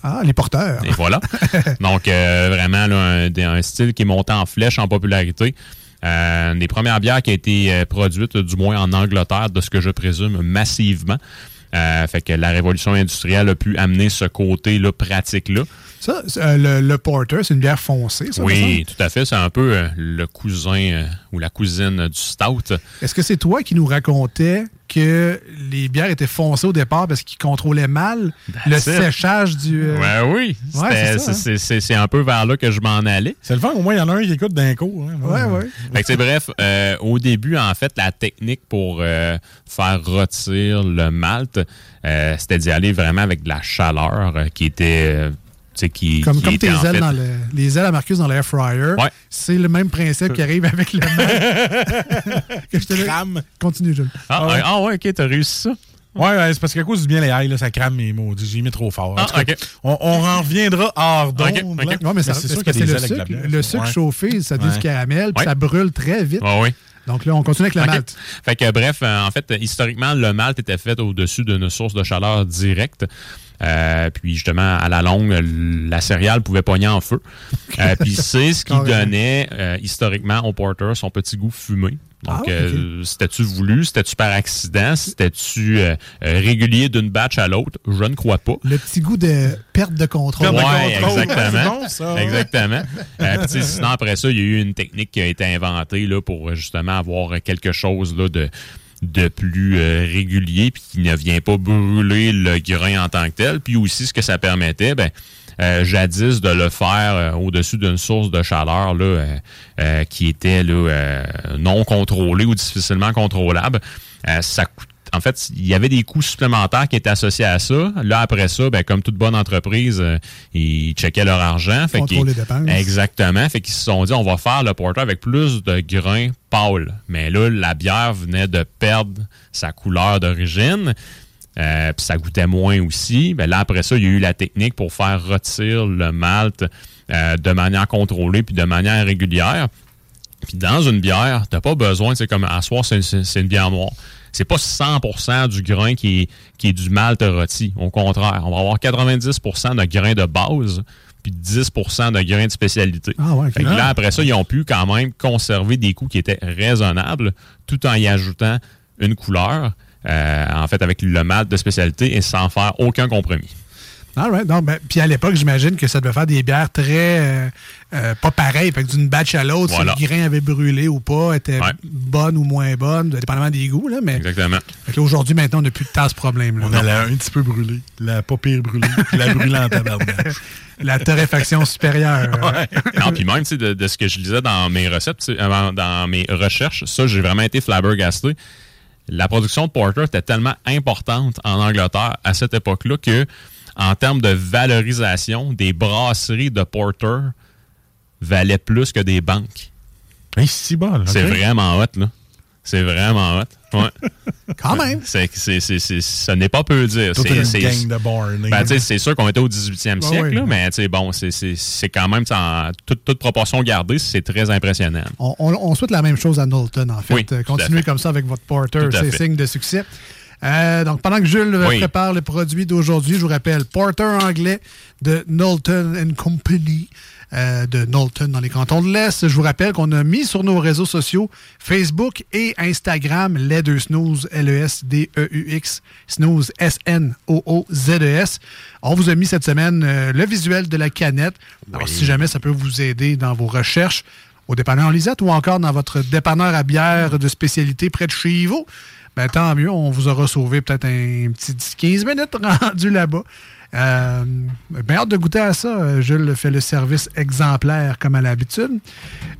Ah, les porteurs. Et voilà. Donc, vraiment, là, un, un style qui est monté en flèche en popularité. Euh, des premières bières qui a été euh, produite, du moins en Angleterre, de ce que je présume, massivement. Euh, fait que la révolution industrielle a pu amener ce côté-là pratique-là. Ça, euh, le, le porter, c'est une bière foncée, ça, Oui, tout à fait. C'est un peu euh, le cousin euh, ou la cousine du stout. Est-ce que c'est toi qui nous racontais que les bières étaient foncées au départ parce qu'ils contrôlaient mal le it. séchage du. euh, Ouais, oui. Ouais, c'est hein. c'est- un peu vers là que je m'en allais. C'est le fun, au moins, il y en a un qui écoute d'un coup. hein. Ouais, ouais. Fait que, bref, euh, au début, en fait, la technique pour euh, faire rôtir le malt, euh, c'était d'y aller vraiment avec de la chaleur euh, qui était. Qui, Comme, qui comme tes ailes fait- dans le, les ailes à Marcus dans l'air fryer. Ouais. C'est le même principe qui arrive avec le mal. que je te le- Continue, Jules. Ah, ouais. ah ouais, ok, t'as réussi ça. Ouais, ouais, c'est parce qu'à cause du bien les ailes, là, ça crame mes mots. J'ai mis trop fort. Ah, cas, on, on en reviendra hors d'onde. Ok, ok. là. Non, mais, c'est sûr que c'est le sucre. Le sucre Ouais. chauffé, ça devient Ouais. du caramel, puis Ouais. ça brûle très vite. Oui. Donc là, on continue avec le malt. Fait que bref, euh, en fait, historiquement, le malt était fait au-dessus d'une source de chaleur directe. Euh, puis justement, à la longue, la céréale pouvait pogner en feu. Euh, puis c'est ce qui donnait euh, historiquement au porter son petit goût fumé. Donc, Ah, c'était-tu voulu? C'était-tu par accident? C'était-tu régulier d'une batch à l'autre? Je ne crois pas. Le petit goût de perte de contrôle. Ouais, exactement. Bon, ça, ouais. Exactement. Puis, sinon, après ça, il y a eu une technique qui a été inventée là, pour justement avoir quelque chose là, de, de plus euh, régulier puis qui ne vient pas brûler le grain en tant que tel. Puis aussi, ce que ça permettait, ben, euh, jadis de le faire euh, au-dessus d'une source de chaleur là, qui était là, non contrôlée ou difficilement contrôlable, ça en fait, il y avait des coûts supplémentaires qui étaient associés à ça. Là, après ça, ben, comme toute bonne entreprise, euh, ils checkaient leur argent. Fait qu'ils- les dépenses. Exactement. Fait qu'ils se sont dit, on va faire le porter avec plus de grains pâles. Mais là, la bière venait de perdre sa couleur d'origine. Euh, puis ça goûtait moins aussi. Ben là, après ça, il y a eu la technique pour faire retirer le malt euh, de manière contrôlée puis de manière régulière. Puis dans une bière, t'as pas besoin, c'est comme à soir, c'est une bière noire. C'est pas 100% du grain qui est, qui est du malt rôti. Au contraire, on va avoir 90% de grains de base puis 10% de grains de spécialité. Ah ouais. Fait que là, après ça, ils ont pu quand même conserver des coûts qui étaient raisonnables tout en y ajoutant une couleur, euh, en fait, avec le malt de spécialité et sans faire aucun compromis. All right. Non, ben, puis à l'époque, j'imagine que ça devait faire des bières très euh, euh, pas pareilles. Fait que d'une batch à l'autre, Voilà. si le grain avait brûlé ou pas, était Ouais. bonne ou moins bonne, dépendamment des goûts. Là, mais Exactement. fait que là, aujourd'hui, maintenant, on n'a plus de tas ce problème-là. On a la un petit peu brûlée. La pas pire brûlée. Puis la brûlée en tabarnak. La torréfaction supérieure. non, puis même, tu sais, de, de ce que je lisais dans mes recettes, dans mes recherches, ça, j'ai vraiment été flabbergasté. La production de porter était tellement importante en Angleterre à cette époque-là que, en termes de valorisation, des brasseries de porter valaient plus que des banques. c'est vraiment hot, là. C'est vraiment hot. Ouais. Quand même. C'est, c'est, c'est, c'est- ce n'est pas peu dire. C'est, une gang de bornés. ben, c'est sûr qu'on était au 18e Ouais, siècle, ouais. là, mais bon, c'est, c'est, c'est quand même, en toute, toute proportion gardée, c'est très impressionnant. On, on- on souhaite la même chose à Knowlton, en fait. Oui, Euh, Continuez comme ça avec votre porter, c'est signe de succès. Euh, donc, pendant que Jules euh, Oui. prépare le produit d'aujourd'hui, je vous rappelle, porter anglais de Knowlton Company euh, de Knowlton dans les cantons de l'Est. Je vous rappelle qu'on a mis sur nos réseaux sociaux Facebook et Instagram les deux snooze, L-E-S-D-E-U-X, snooze, S-N-O-O-Z-E-S. E On vous a mis cette semaine euh, le visuel de la canette. Alors, si jamais ça peut vous aider dans vos recherches, au dépanneur Lisette ou encore dans votre dépanneur à bière de spécialité près de chez vous, ben, tant mieux, on vous aura sauvé peut-être un petit 10-15 minutes rendu là-bas. Euh, bien hâte de goûter à ça. Euh, Jules fait le service exemplaire comme à l'habitude.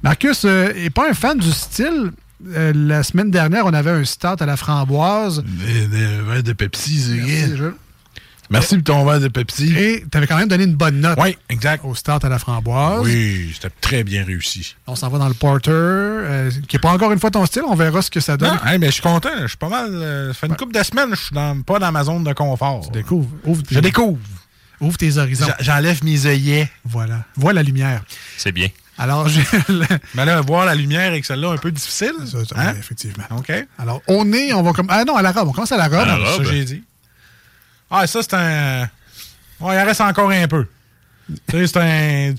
Marcus n'est pas un fan du style. Euh, la semaine dernière, on avait un start à la framboise. Des, des verres de Pepsi, c'est Merci, pour ton verre de Pepsi. Et tu avais quand même donné une bonne note Oui, exact. au start à la framboise. Oui, c'était très bien réussi. On s'en va dans le porter, euh, qui n'est pas encore une fois ton style. On verra ce que ça donne. Non, hey, mais je suis content. Je suis pas mal. euh, ça fait une couple de semaines, je suis dans- pas dans ma zone de confort. Découvre. Ouvre tes- Je découvre. Ouvre tes horizons. J'enlève mes œillets. Voilà. Vois la lumière. C'est bien. Alors. Mais là, voir la lumière avec celle-là, un peu difficile. Ça, ça, Hein? oui, effectivement. OK. Alors, au nez, on va comme. Ah non, à la robe. On commence à la robe. À la Ça, robe. j'ai dit. Ah, ça, c'est un. Ouais, il en reste encore un peu. tu sais, c'est un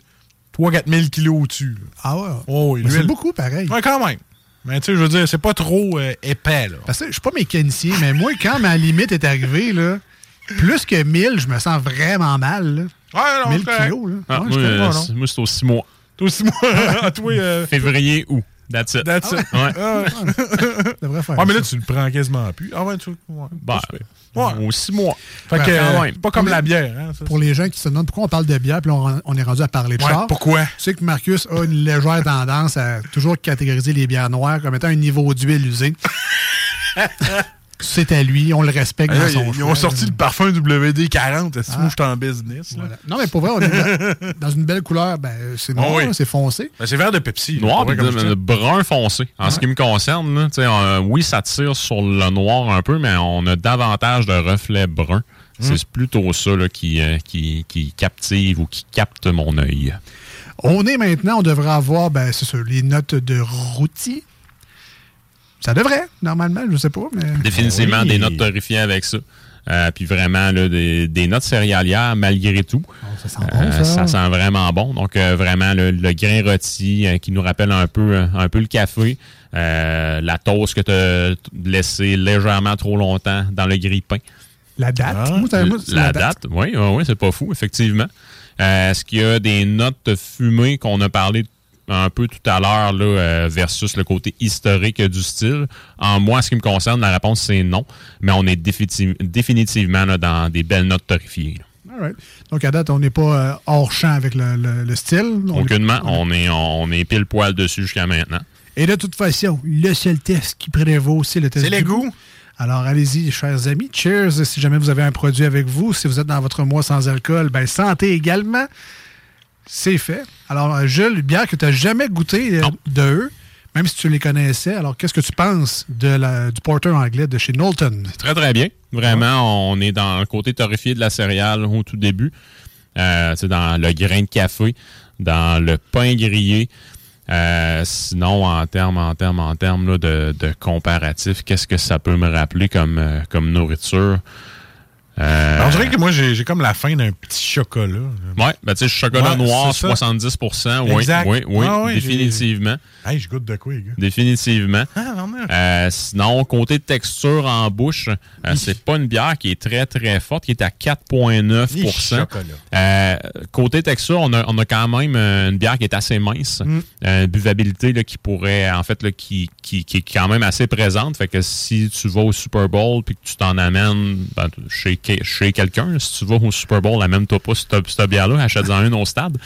3-4 000 kilos au-dessus. Ah ouais. Oh, oui, Mais c'est beaucoup, pareil. Ouais, quand même. Mais tu sais, je veux dire, c'est pas trop euh, épais, là. Parce que je suis pas mécanicien, mais moi, quand ma limite est arrivée, là, plus que 1000, je me sens vraiment mal. là. Ouais, non, 1000 c'est correct. kilos. Là. Ah, Ouais, moi, euh, c'est- moi, c'est aux six mois. Toi aussi, moi, à toi, euh, Février, août. That's it. that's it. Ouais. Ah, ouais. Ça devrait faire Ouais, mais là, ça. tu le prends quasiment plus. Ah ouais, tu ouais, Bah, pas super. Ouais. six mois. Fait que, quand euh, pas comme la bière, hein, ça. Pour les gens qui se demandent pourquoi on parle de bière, puis on, on est rendu à parler de Ouais, char. pourquoi? Tu sais que Marcus a une légère tendance à toujours catégoriser les bières noires comme étant un niveau d'huile usé. C'est à lui, on le respecte Ah, dans là, son ils, choix, ont sorti là. le parfum WD-40. Est-ce que Ah. moi, je suis en business? là? Voilà. Non, mais pour vrai, on est dans, dans une belle couleur. Ben, c'est noir, Ah oui. là, c'est foncé. Ben, c'est vert de Pepsi. Noir, vrai, comme de- brun foncé. En ce qui me concerne, là, euh, oui, ça tire sur le noir un peu, mais on a davantage de reflets bruns. Hmm. C'est plutôt ça là, qui, euh, qui, qui captive ou qui capte mon œil. On est maintenant, on devrait avoir, ben, c'est les notes de rôti. Ça devrait, normalement, je sais pas, mais. Définitivement Oui. des notes torréfiées avec ça. Euh, puis vraiment là, des, des notes céréalières malgré tout. ça sent Euh, ça. sent vraiment bon. Donc euh, vraiment le, le grain rôti euh, qui nous rappelle un peu un peu le café. Euh, la toast que tu as laissé légèrement trop longtemps dans le grille-pain. La date? Moi, c'est- moi, c'est La, date, oui, oui, oui, c'est pas fou, effectivement. Euh, Est-ce qu'il y a des notes fumées qu'on a parlé un peu tout à l'heure là, euh, versus le côté historique du style? En moi, en ce qui me concerne, la réponse c'est non, mais on est définitiv- définitivement là, dans des belles notes torréfiées. là. All right. Donc, à date, on n'est pas euh, hors champ avec le, le- le style. On est- Aucunement, on est, on est pile poil dessus jusqu'à maintenant. Et de toute façon, le seul test qui prévaut, c'est le test C'est les du goûts. Alors, allez-y, chers amis. Cheers si jamais vous avez un produit avec vous. Si vous êtes dans votre mois sans alcool, ben santé également. C'est fait. Alors, Jules, bière que tu n'as jamais goûté euh, de eux, même si tu les connaissais. Alors, qu'est-ce que tu penses de la, du porter anglais de chez Knowlton? Très, très bien. Vraiment, on est dans le côté torréfié de la céréale au tout début. Euh, c'est dans le grain de café, dans le pain grillé. Euh, sinon, en termes, en termes, en termes là, de, de comparatif, qu'est-ce que ça peut me rappeler comme, euh, comme nourriture? Euh, on dirait que moi, j'ai comme la fin d'un petit chocolat. Ouais, ben tu sais, chocolat Ouais, noir, c'est ça. 70 oui, Exact. oui, oui, Ah j'ai- définitivement. Hey, je goûte de quoi, les gars? Définitivement. Ah, vraiment? Euh, sinon, côté texture en bouche, euh, c'est pas une bière qui est très, très forte, qui est à 4,9 Hi, chocolat. Euh, Côté texture, on a, on a quand même une bière qui est assez mince. Mm. Euh, buvabilité là, qui pourrait, en fait, là, qui, qui, qui est quand même assez présente. Fait que si tu vas au Super Bowl puis que tu t'en amènes ben, chez, chez quelqu'un, si tu vas au Super Bowl, amène-toi pas cette, bière-là, achète-en une au stade.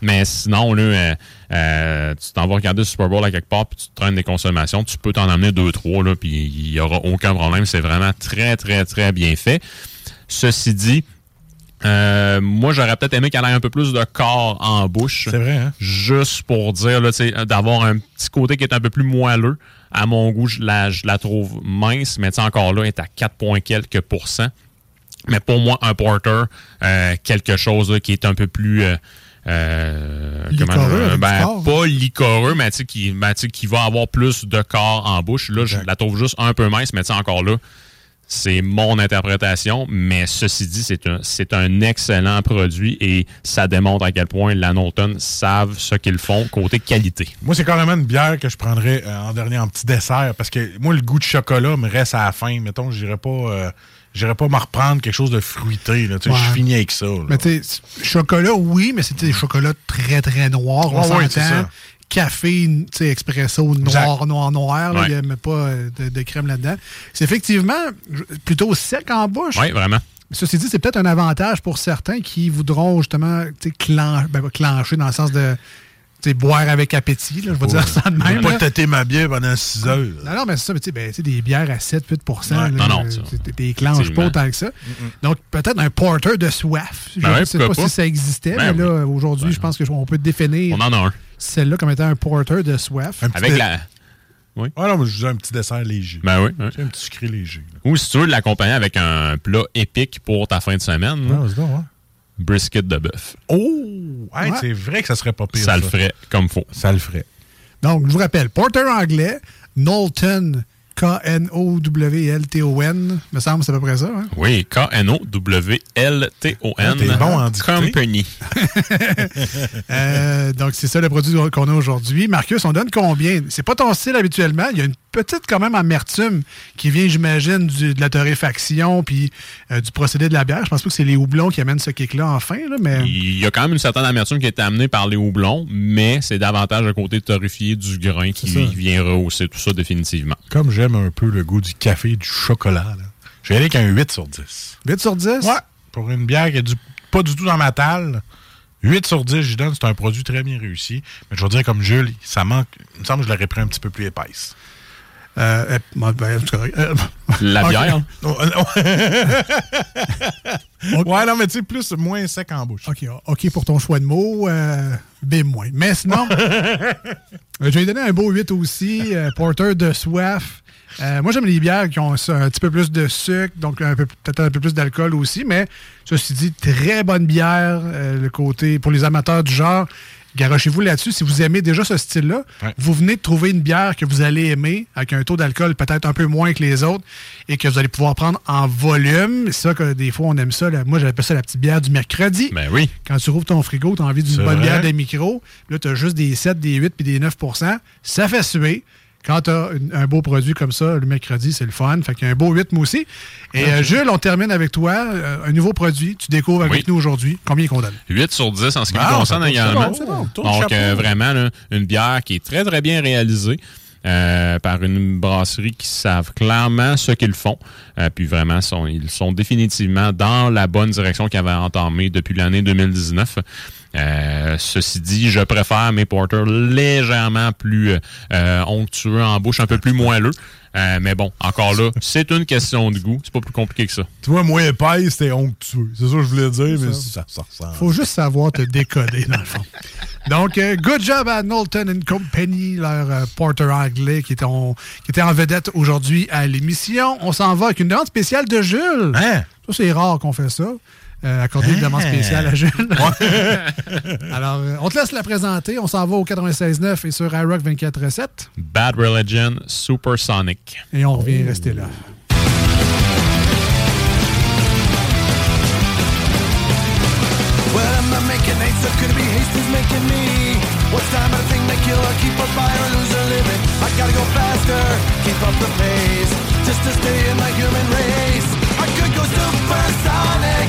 Mais sinon, là, euh, euh, tu t'en vas regarder le Super Bowl à quelque part puis tu te traînes des consommations, tu peux t'en amener deux, trois, là, puis il n'y aura aucun problème. C'est vraiment très, très, très bien fait. Ceci dit, euh, moi, j'aurais peut-être aimé qu'elle ait un peu plus de corps en bouche. C'est vrai, hein? Juste pour dire, d'avoir un petit côté qui est un peu plus moelleux. À mon goût, je la, je la trouve mince, mais encore là, elle est à 4 points quelques pourcents. Mais pour moi, un porter, euh, quelque chose là, qui est un peu plus... euh, euh, Licoreux, du ben, pas licoreux, mais qui, ben, qui va avoir plus de corps en bouche. Là, je la trouve juste un peu mince, mais encore là, c'est mon interprétation, mais ceci dit, c'est un, c'est un excellent produit et ça démontre à quel point la Knowlton savent ce qu'ils font côté qualité. Moi, c'est carrément une bière que je prendrais euh, en dernier en petit dessert parce que moi, le goût de chocolat me reste à la fin. Mettons, j'irais pas, euh, j'irais pas me reprendre quelque chose de fruité. Là. Tu sais, Ouais. Je finis avec ça. là. Mais tu sais, chocolat, oui, mais c'était des chocolats très, très noirs, on c'est s'entend. Café, tu sais, expresso noir, noir, noir. Il n'y pas euh, de, de crème là-dedans. C'est effectivement plutôt sec en bouche. Oui, vraiment. Ceci dit, c'est peut-être un avantage pour certains qui voudront justement tu sais, clan- ben, clencher dans le sens de sais, boire avec appétit. là, je vais dire ça de Je vais même. pas là. têter ma bière pendant 6 heures. Non, non, mais c'est ça, mais tu sais, ben, tu sais, des bières à 7-8 Ouais, là, non, non, T'es clenches pas autant que ça. Donc, peut-être un porter de soif. Je Ben ne ouais, sais pas, si ça existait, Ben mais là, aujourd'hui, je pense qu'on peut définir On en a un. celle-là comme étant un porter de soif. Un petit Avec dé- la. Ah non, mais je disais un petit dessert léger. Ben oui. oui. Un petit sucré léger. là. Ou si tu veux l'accompagner avec un plat épique pour ta fin de semaine, Ah, c'est bon, hein? Brisket de bœuf. Oh! Hey, Ouais. C'est vrai que ça serait pas pire. Ça le ferait comme faut. Ça le ferait. Donc, je vous rappelle, porter anglais, Knowlton, K-N-O-W-L-T-O-N, me semble, c'est à peu près ça. Hein? Oui, K-N-O-W-L-T-O-N. Ah, t'es bon en. Company. Euh, donc, c'est ça le produit qu'on a aujourd'hui. Marcus, on donne combien? C'est pas ton style habituellement. Il y a une petite, quand même, amertume qui vient, j'imagine, de la torréfaction puis euh, du procédé de la bière. Je pense pas que c'est les houblons qui amènent ce kick-là enfin, là, mais... Il y a quand même une certaine amertume qui est amenée par les houblons, mais c'est davantage le côté torréfié du grain qui vient rehausser tout ça définitivement. Comme j'aime un peu le goût du café et du chocolat, je vais aller avec un 8 sur 10. 8 sur 10? Ouais. Pour une bière qui est du- pas du tout dans ma talle, 8 sur 10, je donne, c'est un produit très bien réussi. Mais je vais dire comme Jules, ça manque. Il me semble que je l'aurais pris un petit peu plus épaisse. Euh, euh, ben, ben. Euh, La bière, Oh, ouais, non, mais tu sais, plus, moins sec en bouche. OK, OK pour ton choix de mots. Euh, bim, moins. Mais sinon, euh, je vais lui donner un beau 8 aussi. euh, porter de soif. Euh, moi, j'aime les bières qui ont un petit peu plus de sucre, donc peut-être un peu plus d'alcool aussi, mais ceci dit, très bonne bière. euh, le côté, pour les amateurs du genre, garochez-vous là-dessus. Si vous aimez déjà ce style-là, Ouais. vous venez de trouver une bière que vous allez aimer, avec un taux d'alcool peut-être un peu moins que les autres. et que vous allez pouvoir prendre en volume. C'est ça que des fois, on aime ça. là. Moi, j'appelle ça la petite bière du mercredi. Ben oui. Quand tu rouvres ton frigo, tu as envie d'une bonne vrai. bière de micro. Là, tu as juste des 7, des 8 puis des 9% Ça fait suer. Quand tu as un beau produit comme ça, le mercredi, c'est le fun. Fait qu'il y a un beau rythme aussi. Et euh, Jules, on termine avec toi. Euh, un nouveau produit. Tu découvres avec Oui. nous aujourd'hui. Combien qu'on donne? 8 sur 10 en ce qui me concerne également. Donc, euh, vraiment, là, une bière qui est très, très bien réalisée. Euh, par une brasserie qui savent clairement ce qu'ils font. Euh, puis vraiment, ils sont définitivement dans la bonne direction qu'ils avaient entamée depuis l'année 2019. Euh, ceci dit, je préfère mes porters légèrement plus euh, onctueux en bouche, un peu plus moelleux. Euh, mais bon, encore là, c'est une question de goût. C'est pas plus compliqué que ça. Tu vois, moi, épaisse, c'était onctueux. C'est ça que je voulais dire, mais ça, ça ressemble. faut juste savoir te décoder, dans le fond. Donc, euh, good job à Knowlton and Company, leur euh, porter anglais qui était en, qui était en vedette aujourd'hui à l'émission. On s'en va avec une demande spéciale de Jules. Hein? Ça, c'est rare qu'on fait ça. Euh, accorder une demande spéciale à Jules. Alors, euh, on te laisse la présenter. On s'en va au 96.9 et sur iRock 24.7. Bad Religion Supersonic. Et on revient rester là. Well, I'm not making hate, so could it be haste is making me? What's time of the thing to kill or keep a fire or lose or living? I gotta go faster, keep up the pace, just to stay in my human race. I could go supersonic,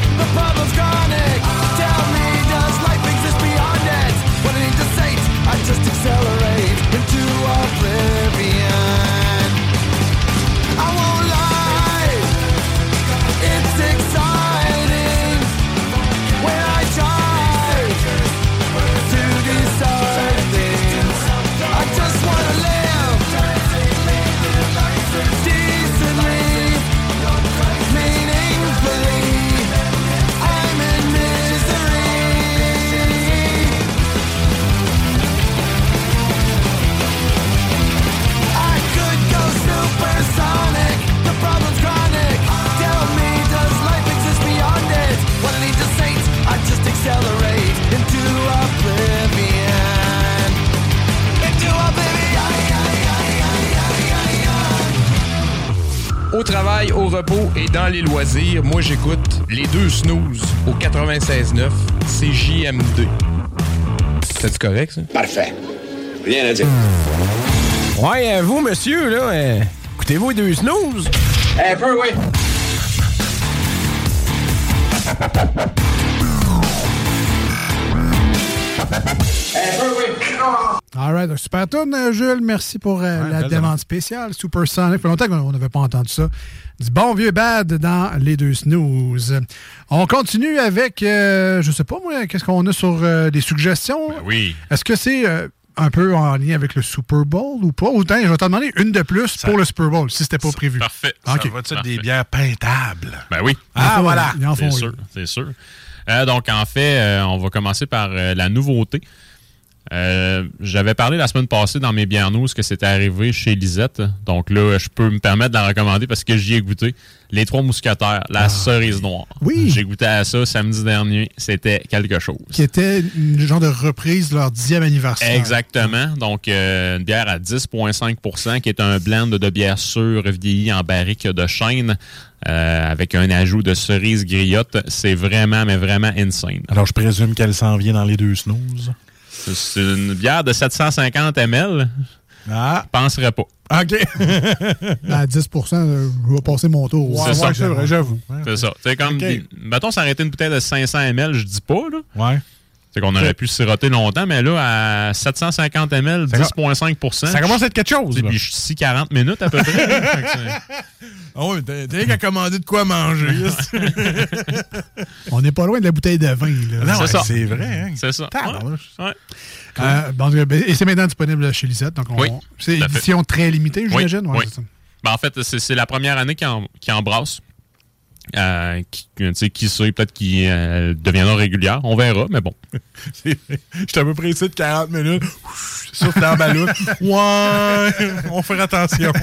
the bubble's gone eh? Au travail, au repos et dans les loisirs, moi j'écoute les deux snooze au 96.9 CJMD. C'est correct ça? Parfait. Rien à dire. Ouais, euh, vous monsieur, là, euh, écoutez-vous les deux snooze? Un peu, oui. All right, super tune, euh, Jules. Merci pour euh, la demande spéciale. Super Sonic. Ça fait longtemps qu'on n'avait pas entendu ça. Du bon vieux bad dans les deux snooze. On continue avec, euh, je sais pas moi, qu'est-ce qu'on a sur euh, des suggestions? Oui. Est-ce que c'est euh, un peu en lien avec le Super Bowl ou pas? Ou tiens, je vais t'en demander une de plus pour le Super Bowl, si c'était pas prévu. Parfait. OK. Ça va être des bières pintables? Ben oui. Ah, voilà. En font, C'est sûr, c'est sûr. Euh, donc, en fait, euh, on va commencer par euh, la nouveauté. Euh, J'avais parlé la semaine passée dans mes bières news que c'était arrivé chez Lisette. Donc là, je peux me permettre de la recommander parce que j'y ai goûté. Les Trois Mousquetaires, la cerise noire. Ah, Oui. J'ai goûté à ça samedi dernier. C'était quelque chose. Qui était une genre de reprise de leur dixième anniversaire. Exactement. Donc, euh, une bière à 10,5% qui est un blend de bière sûre vieillie en barrique de chêne euh, avec un ajout de cerise griotte. C'est vraiment, mais vraiment insane. Alors, je présume qu'elle s'en vient dans les deux snooze. C'est une bière de 750 ml. Ah. Je penserais pas. OK. À 10% euh, je vais passer mon tour. c'est ça. c'est vrai, j'avoue. C'est ça. C'est comme, OK. des- mettons, s'arrêter une bouteille de 500 ml, je dis pas, là. Ouais. C'est qu'on aurait pu siroter longtemps, mais là, à 750 ml, Ça 10,5% Ça commence à être quelque chose. Puis je suis 40 minutes à peu près. Ah ouais, t'as rien qu'à commander de quoi manger. On n'est pas loin de la bouteille de vin. Là. Non, C'est vrai. Hein? C'est ça. Tabarnouche. Ouais. Ouais. Euh, bon, et c'est maintenant disponible chez Lisette. Donc on- Oui, c'est fait. édition très limitée, Oui, j'imagine. Ouais, oui. Ben, en fait, c'est la première année qu'il en-. Euh, qui, tu sais, qui sait, peut-être qu'il euh, deviendra régulière. On verra, mais bon. J'étais à peu près ici de 40 minutes. Dans la ballon. Ouais, on fait attention.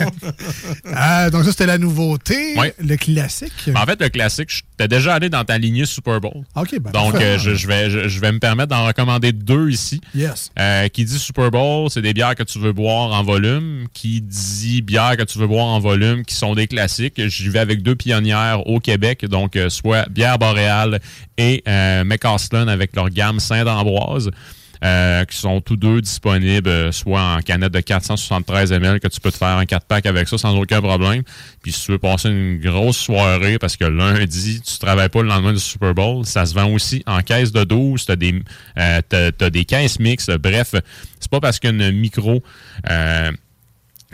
Ah, donc ça, c'était la nouveauté. Ouais. Le classique. Ben, en fait, le classique, je t'ai déjà allé dans ta lignée Super Bowl. OK, ben, Donc, euh, je, je vais, je, je vais me permettre d'en recommander deux ici. Yes. Euh, qui dit Super Bowl, c'est des bières que tu veux boire en volume. Qui dit bières que tu veux boire en volume, qui sont des classiques. J'y vais avec deux pionnières au Québec, donc euh, soit Bière Boréale et euh, avec leur gamme Saint-Ambroise. euh, qui sont tous deux disponibles, euh, soit en canette de 473 ml, que tu peux te faire un 4-pack avec ça sans aucun problème. Puis si tu veux passer une grosse soirée, parce que lundi, tu travailles pas le lendemain du Super Bowl, ça se vend aussi en caisse de 12, t'as des, euh, t'as- t'as des caisses mixtes. Bref, c'est pas parce qu'une micro...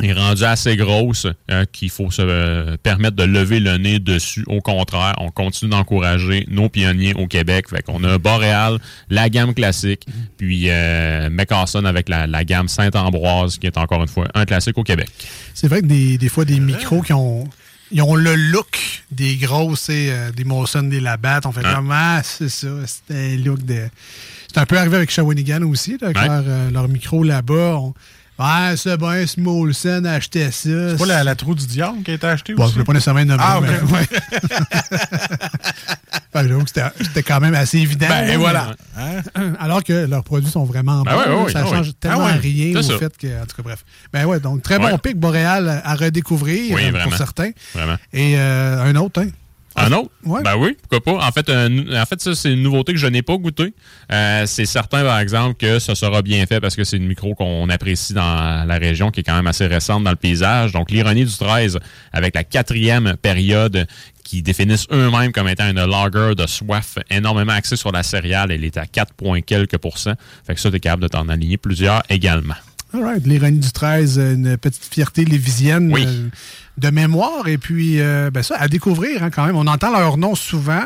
est rendue assez grosse hein, qu'il faut se euh, permettre de lever le nez dessus. Au contraire, on continue d'encourager nos pionniers au Québec. Fait qu'on a Boréal, la gamme classique, puis euh, McCarson avec la, la gamme Saint-Ambroise, qui est encore une fois un classique au Québec. C'est vrai que des, des fois, des micros qui ont, ils ont le look des grosses, euh, des Molson, des Labatt. On fait comme, ah, c'est ça, c'est un look de... C'est un peu arrivé avec Shawinigan aussi, là, avec Ouais. leur, euh, leur micro là-bas. On- Ouais, c'est bien, c'est Molson, achetait ça. C'est pas la, la trou du diable qui a été achetée Bon, aussi? je ne pas nécessairement nommer. Ah, mais- ouais. J'avoue que c'était- quand même assez évident. Ben, là, voilà. Alors que leurs produits sont vraiment Ben bons. ouais, ouais, ça ouais, change tellement Ah rien au ça. fait que. En tout cas, bref. Ben ouais, donc très bon pic Boréal à redécouvrir Oui, euh, pour certains. Vraiment. Et euh, un autre, hein? Un autre? Ouais. Ben oui, pourquoi pas? En fait, un- en fait ça, c'est une nouveauté que je n'ai pas goûtée. Euh, c'est certain, par exemple, que ça sera bien fait parce que c'est une micro qu'on apprécie dans la région, qui est quand même assez récente dans le paysage. Donc, l'ironie du 13, avec la quatrième période qui définissent eux-mêmes comme étant une lager de soif énormément axée sur la céréale. Elle est à 4, points quelques pourcents. Fait que ça, t'es capable de t'en aligner plusieurs également. All right. L'ironie du 13, une petite fierté lévisienne Oui. euh, de mémoire. Et puis, euh, ben ça, à découvrir hein, quand même. On entend leur nom souvent.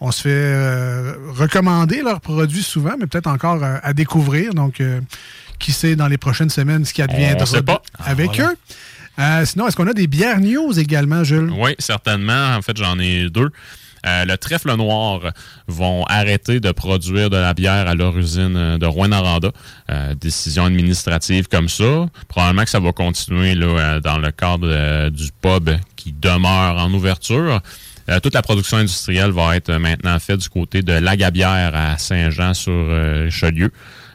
On se fait euh, recommander leurs produits souvent, mais peut-être encore euh, à découvrir. Donc, qui sait dans les prochaines semaines ce qui adviendra pas. avec Ah, voilà. eux. Sinon, est-ce qu'on a des bières news également, Jules? Oui, certainement. En fait, j'en ai deux. Euh, le trèfle noir vont arrêter de produire de la bière à leur usine euh, de Rouen-Noranda. Euh, décision administrative comme ça. Probablement que ça va continuer là, dans le cadre du pub qui demeure en ouverture. Toute la production industrielle va être maintenant faite du côté de Lagabière à Saint-Jean sur Richelieu.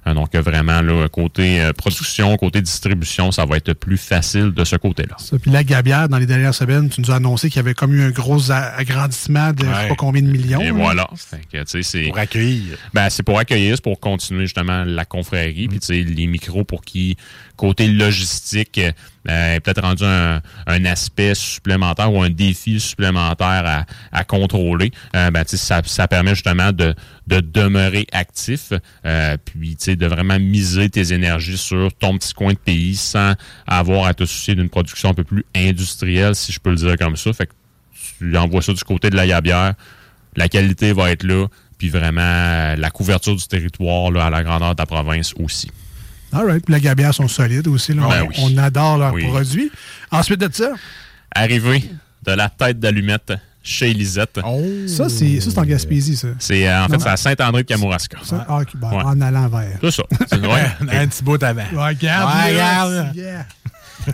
Euh, donc vraiment là, côté euh, production, côté distribution, ça va être plus facile de ce côté-là. Ça, Puis la Gabière, dans les dernières semaines, tu nous as annoncé qu'il y avait comme eu un gros agrandissement de je sais Ouais. pas combien de millions. Et là. voilà. Fait que, tu sais, c'est Pour accueillir. Ben, c'est pour accueillir, c'est pour continuer justement la confrérie. Puis, tu sais, les micros pour qui, côté logistique, est peut-être rendu un, un aspect supplémentaire ou un défi supplémentaire à, à contrôler. Euh, ben, ça, ça permet justement de, de demeurer actif. euh, puis, de vraiment miser tes énergies sur ton petit coin de pays sans avoir à te soucier d'une production un peu plus industrielle, si je peux le dire comme ça. Fait que tu envoies ça du côté de la gabière, la qualité va être là, puis vraiment euh, la couverture du territoire là, à la grandeur de ta province aussi. All right. Puis la Gabière sont solides aussi. là. Ben on, oui. on adore leurs Oui. produits. Ensuite de ça, Arrivé de la tête d'allumette chez Lisette. ça, c'est ça, c'est en Gaspésie, ça. C'est euh, en fait c'est à Saint-André de Kamouraska. Ça, ah, ben, Ouais. En allant vers. C'est ça. C'est- ouais. Un petit bout avant. Ouais, regarde, regarde. yeah.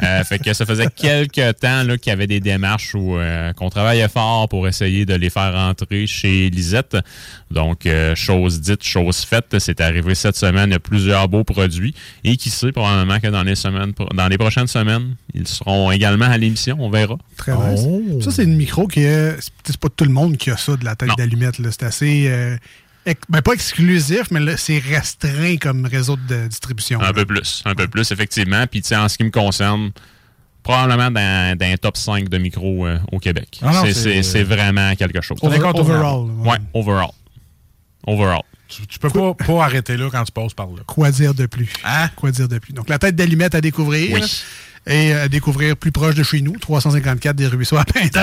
Euh, fait que ça faisait quelques temps là, qu'il y avait des démarches où euh, qu'on travaillait fort pour essayer de les faire rentrer chez Lisette. Donc, euh, chose dite, chose faite. C'est arrivé cette semaine. Il y a plusieurs beaux produits. Et qui sait, probablement que dans les semaines, dans les prochaines semaines, ils seront également à l'émission. On verra. Très nice. Oh. Ça, c'est une micro qui est. C'est pas tout le monde qui a ça de la tête d'allumette. là. C'est assez. Euh, ben, pas exclusif, mais là, c'est restreint comme réseau de distribution. Un peu plus. Un peu plus, effectivement. Puis, tu sais, en ce qui me concerne, probablement dans, dans un top 5 de micros euh, au Québec. Ah C'est- c'est- c'est c'est vraiment quelque chose. Over- overall, ouais. Ouais, overall. Overall. Tu, tu peux pas, pas arrêter là quand tu passes par là. Quoi dire de plus? Hein? Quoi dire de plus? Donc, la tête d'allumette à découvrir. Oui. Et à découvrir plus proche de chez nous, 354 des Ruisseaux à it.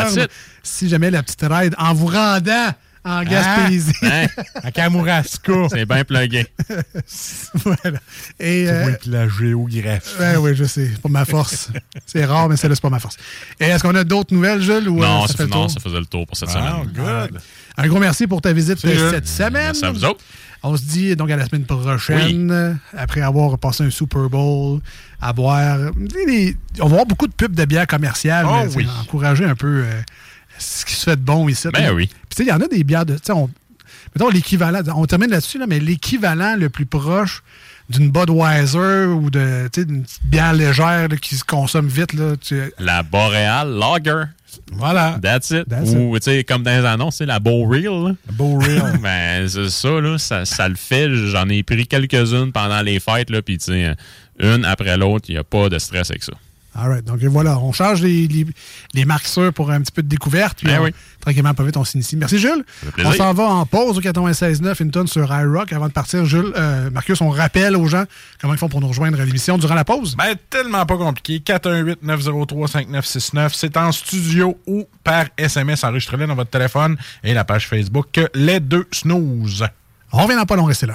Si jamais la petite ride, en vous rendant en Gaspésie. Hein? À Kamouraska. C'est bien plugué. voilà. Et, euh, Oui, la géographie. ben oui, je sais. C'est pas ma force. C'est rare, mais celle-là, c'est pas ma force. Et est-ce qu'on a d'autres nouvelles, Jules? Ou, non, euh, ça, fait le non ça faisait le tour pour cette Ah, semaine. good. Un gros merci pour ta visite cette semaine. Merci à vous autres. On se dit donc à la semaine prochaine, après avoir passé un Super Bowl, à boire. on va avoir beaucoup de pubs de bières commerciales. Oh oui. Encourager un peu euh, ce qui se fait de bon ici. Ben oui. Puis tu sais, il y en a des bières de. tu sais, on- Mettons l'équivalent. On termine là-dessus, là, mais l'équivalent le plus proche d'une Budweiser ou de d'une bière légère là, qui se consomme vite. Là, tu- La Boreal Lager. Voilà. That's it. That's Ou, tu sais, comme dans les annonces, c'est la Bow Reel. Beau real. ben, c'est ça, là. Ça, ça le fait. J'en ai pris quelques-unes pendant les fêtes, là. Puis, tu sais, une après l'autre, il n'y a pas de stress avec ça. All right. Donc voilà, on change les, les, les marqueurs pour un petit peu de découverte. Puis Ben on- oui. tranquillement, pas vite, on s'initie. Merci Jules. On s'en va en pause au 96.9, une tonne sur iRock. Avant de partir, Jules, euh, Marcus, on rappelle aux gens comment ils font pour nous rejoindre à l'émission durant la pause. Ben, tellement pas compliqué. 418-903-5969. C'est en studio ou par SMS enregistré dans votre téléphone et la page Facebook Les Deux Snooze. On revient dans pas long, restez là.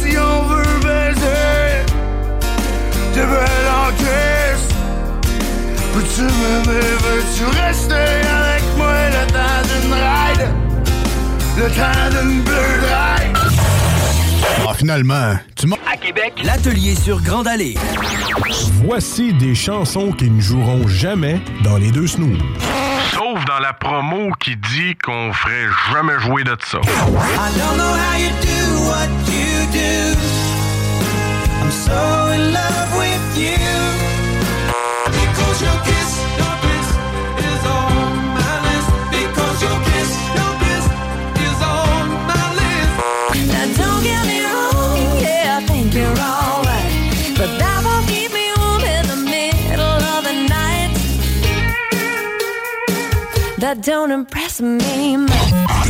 si on veut baiser. T'es belle en caisse. Peux-tu m'aimer, veux-tu rester avec moi le temps d'une ride? Le temps d'une bleue ride? Ah, finalement, tu m'as... À Québec, l'atelier sur Grande Allée. Voici des chansons qui ne joueront jamais dans les deux snooze. Sauf dans la promo qui dit qu'on ferait jamais jouer de ça. I don't know how you do do. I'm so in love with you. Because your kiss, your kiss is on my list. Because your kiss, your kiss is on my list. Now don't get me wrong, yeah, I think you're alright. But that won't keep me warm in the middle of the night. That don't impress me much.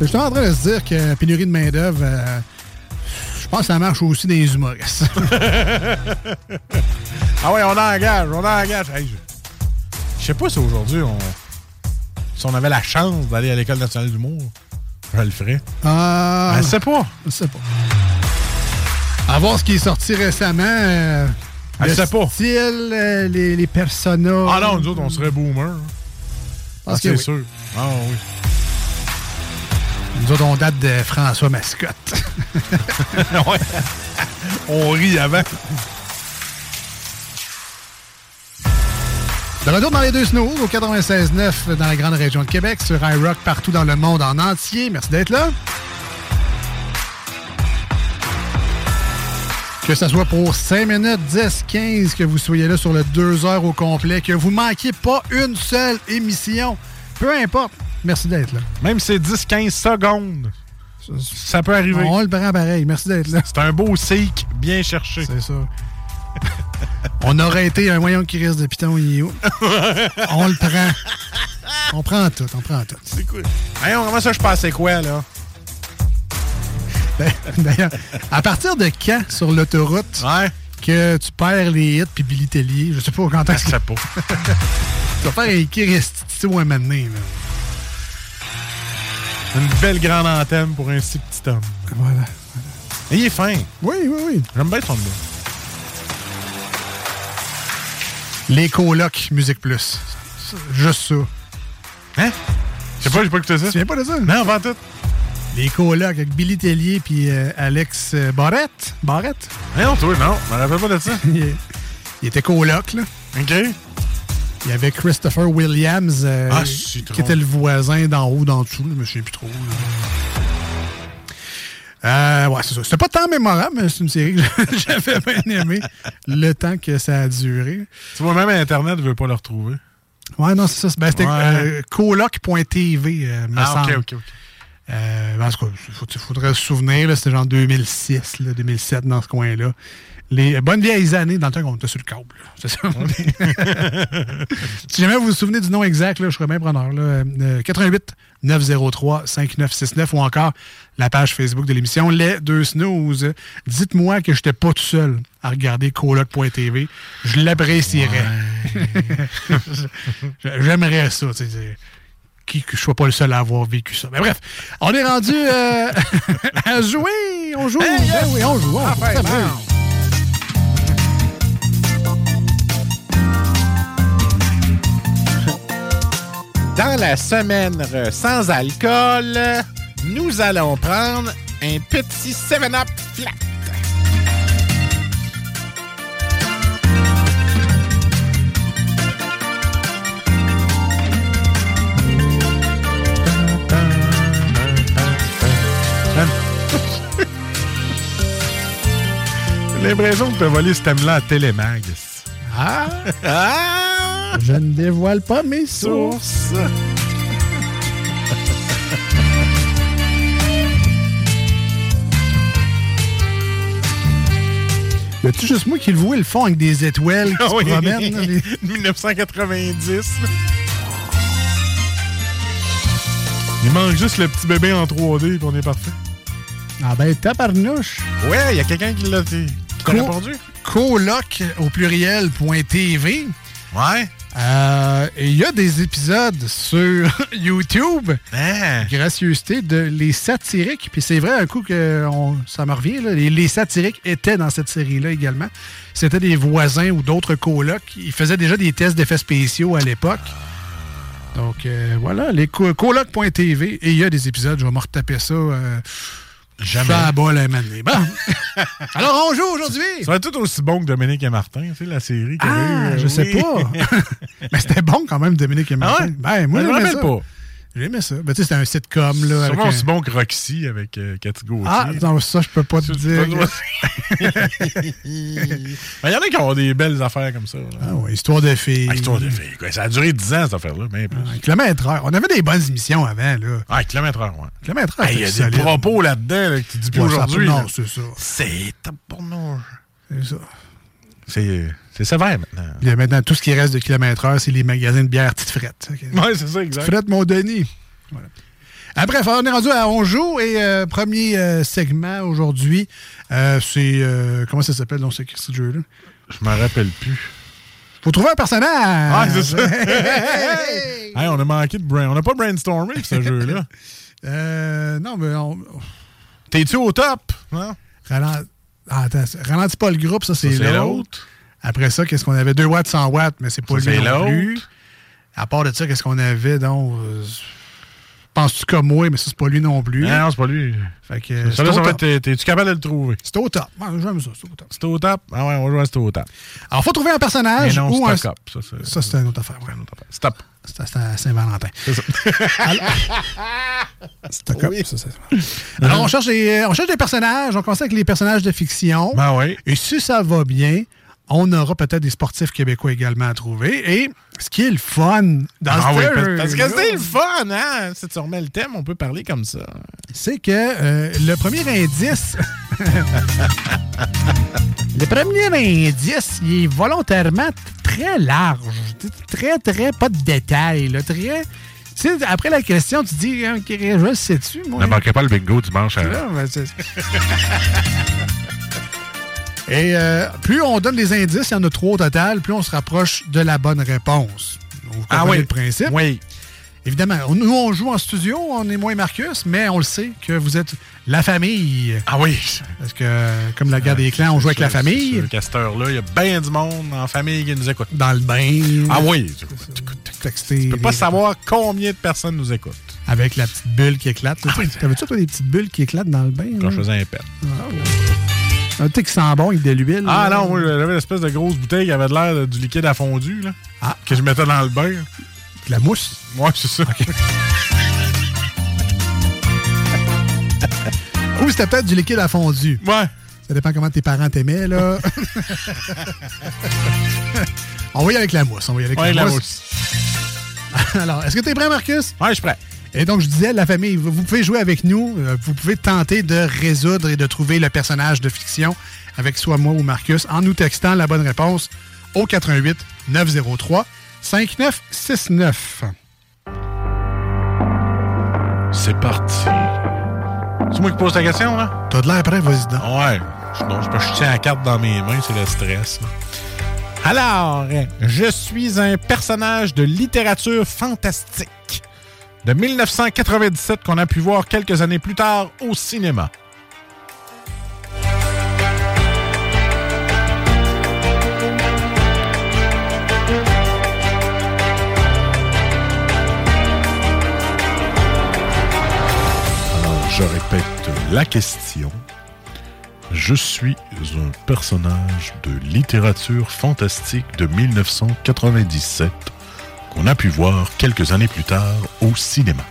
J'étais en train de se dire que la pénurie de main-d'œuvre, euh, je pense que ça marche aussi dans les humoristes. Ah ouais, on engage, on engage. Hey, je... je sais pas si aujourd'hui, on... si on avait la chance d'aller à l'École nationale d'humour, je le ferais. Ah, Je sais pas. Je sais pas. À voir ce qui est sorti récemment. euh, Je le sais pas. style, euh, les, les personnages. Ah non, nous autres, on serait boomer. Ah, Parce que c'est oui. sûr. Ah oui. Nous autres, on date de François Mascotte. Ouais. on rit avant. De retour dans les deux snows au 96.9 dans la grande région de Québec, sur iRock partout dans le monde en entier. Merci d'être là. Que ce soit pour 5 minutes, 10, 15, que vous soyez là sur le 2 heures au complet, que vous manquiez pas une seule émission. Peu importe. Merci d'être là. Même si c'est 10-15 secondes, ça peut arriver. On le prend pareil. Merci d'être là. C'est un beau cycle bien cherché. C'est ça. On aurait été un moyen qui reste de piton, il est où? On le prend. On prend tout, on prend tout. C'est cool. Hey, on comment ça, je passais quoi, là? D'ailleurs, à partir de quand sur l'autoroute que tu perds les hits puis Billy Tellier? Je sais pas quand est-ce Je sais pas. tu vas faire un moment donné, là. Une belle grande antenne pour un si petit homme. Voilà. Et il est fin. Oui, oui, oui. J'aime bien son nom. Les colocs Musique Plus. Juste ça. Hein? Je sais pas, j'ai pas écouté ça. Tu viens pas de ça? Non, avant tout. Les colocs avec Billy Tellier puis euh, Alex euh, Barrette. Barrette? Non, toi, non. Je me rappelle pas de ça. il était coloc, là. OK. Il y avait Christopher Williams, euh, Ah, qui trop. était le voisin d'en haut, d'en dessous. là, Je me souviens plus trop. Euh, ouais, c'est ça. C'était pas tant mémorable, mais c'est une série que j'avais bien aimé le temps que ça a duré. Tu vois, même Internet ne veut pas le retrouver. Ouais, non, c'est ça. Ben, C'était Ouais. euh, coloc.tv, euh, me Ah, ok, semble. ok, ok. Euh, il il faudrait se souvenir, c'était genre 2006, là, 2007, dans ce coin-là. Les bonnes vieilles années dans le temps qu'on était sur le câble. là. C'est ça. si jamais vous vous souvenez du nom exact, là, je serais bien preneur. Là, Euh, 88 903 5969 ou encore la page Facebook de l'émission Les Deux Snooze. Dites-moi que je n'étais pas tout seul à regarder coloc.tv. Je l'apprécierais. J'aimerais ça. tu sais, c'est- qui que je sois pas le seul à avoir vécu ça. Mais bref, on est rendu euh, à jouer. On joue. Ben oui, on joue. on joue. Très bien. Dans la semaine sans alcool, nous allons prendre un petit 7-Up flat. J'ai l'impression que tu as volé ce thème-là à Télémag. Ah! Ah! Je ne dévoile pas mes sources. Source. Y a-tu juste moi qui le vois, le fond avec des étoiles qui Ah se oui. promènent? là, les- 1990. Il manque juste le petit bébé en 3D et on est parfait. Ah ben, tabarnouche. Ouais, il y a quelqu'un qui l'a t'a Co- répondu? Coloc au pluriel point TV. Ouais. Euh, et Il y a des épisodes sur YouTube. Hein? Gracieuseté de Les Satiriques. Puis c'est vrai, un coup que on- ça me revient, là, les, les Satiriques étaient dans cette série-là également. C'était des voisins ou d'autres colocs. Ils faisaient déjà des tests d'effets spéciaux à l'époque. Donc euh, voilà, les co- coloc.tv. Et il y a des épisodes, je vais me retaper ça. Euh, Jamais. Ça maintenant. Bon. Alors, on joue aujourd'hui. Ça va être tout aussi bon que Dominique et Martin, tu sais, la série qu'il y avait Ah, eu, euh, je sais pas. Mais c'était bon quand même, Dominique et Martin. ouais? Ben, moi, je me rappelle ça. pas. J'aimais ça. Ben, tu sais, c'était un sitcom, là. Sûrement un- aussi bon que Roxy avec euh, Cathy Gauthier. Ah, non, ça, je peux pas te dire. Ben, Il y en a qui ont des belles affaires comme ça. là. Ah ouais, histoire de filles. Ah, histoire de filles. quoi. Ça a duré 10 ans, cette affaire-là, bien plus. Un kilomètre heure. On avait des bonnes émissions avant, là. Ah, kilomètre heure, ouais. Kilomètre heure. Ah, Il y a des propos là-dedans là, que tu dis plus Ouais, aujourd'hui. Non, c'est ça. C'est top pour nous. C'est ça. C'est c'est sévère maintenant. Puis là, maintenant, tout ce qui reste de kilomètre heure, c'est les magasins de bière Petite Frette. Ouais, c'est ça, exact. Frette, mon Denis. Voilà. Après, on est rendu à On joue et euh, premier euh, segment aujourd'hui, euh, c'est. comment ça s'appelle dans ce, ce jeu-là? Je m'en rappelle plus. Faut trouver un personnage! Ah, c'est ça. Hey! On a manqué de brain. On n'a pas brainstormé pour ce jeu-là. Euh, non, mais on. T'es-tu au top? Non? Ralent- ah, attends, ralentis pas le groupe, ça c'est Ça, c'est l'autre. Après ça, qu'est-ce qu'on avait? 2 watts, 100 watts, mais c'est pas Ça, lui c'est non l'autre. plus. À part de ça, qu'est-ce qu'on avait donc? euh, Penses-tu comme moi, mais ça c'est pas lui non plus. Non, c'est pas lui. Fait que, euh, Ça, là, c'est ça va être- T'es-tu capable de le trouver? C'est au top. Ouais, J'aime ça, c'est au top. C'est au top? Ah ouais, on va jouer à c'est au top. Alors, faut trouver un personnage Mais non, ou un... up. Ça, c'est Ça, c'est une autre affaire. ouais. Stop. C'est à Saint-Valentin. C'est ça. Stock up, ça, c'est- Alors, on cherche, des, on cherche des personnages. On commence avec les personnages de fiction. Ben oui. Et si ça va bien, on aura peut-être des sportifs québécois également à trouver. Et ce qui est le fun dans Ah ce oui, parce que c'est le fun, hein? Si tu remets le thème, on peut parler comme ça. c'est que euh, le premier indice. le premier indice, il est volontairement très large. Très, très, pas de détails. Là, très. Tu sais, après la question, tu dis, hein, je sais-tu, moi? Ne manquez pas le bingo dimanche à... Ben, c'est- Et euh, plus on donne des indices, il y en a trois au total, plus on se rapproche de la bonne réponse. Vous Ah comprenez oui. le principe? Oui. Évidemment, nous, on joue en studio, on est moins Marcus, mais on le sait que vous êtes la famille. Ah oui. Parce que, comme la guerre des clans, on joue avec la famille. Ce casteur-là, il y a bien du monde en famille qui nous écoute. Dans le bain. Ah oui. Tu peux pas savoir combien de personnes nous écoutent. Avec la petite bulle qui éclate. là. T'avais-tu, toi, des petites bulles qui éclatent dans le bain? Quand je faisais un pet. Un sent bon avec de l'huile. Ah là. non, moi j'avais l'espèce de grosse bouteille qui avait de l'air du liquide à fondu, là. Que je mettais dans le bain. La mousse? Ouais, c'est ça. Ou c'était peut-être du liquide à fondu. Ouais. Ça dépend comment tes parents t'aimaient, là. on va y aller avec la mousse. On va y aller avec Ouais, la, la mousse. Alors, est-ce que tu es prêt, Marcus? Ouais, je suis prêt. Et donc, je disais, la famille, vous vous pouvez jouer avec nous. Euh, Vous pouvez tenter de résoudre et de trouver le personnage de fiction avec soit moi ou Marcus en nous textant la bonne réponse au 88 903 5969. C'est parti. C'est moi qui pose ta question, là? T'as de l'air prêt, vas-y donc. Ouais. Je- Non, que je tiens la carte dans mes mains, c'est le stress. là. Alors, je suis un personnage de littérature fantastique de 1997 qu'on a pu voir quelques années plus tard au cinéma. Je répète la question. Je suis un personnage de littérature fantastique de 1997 qu'on a pu voir quelques années plus tard au cinéma.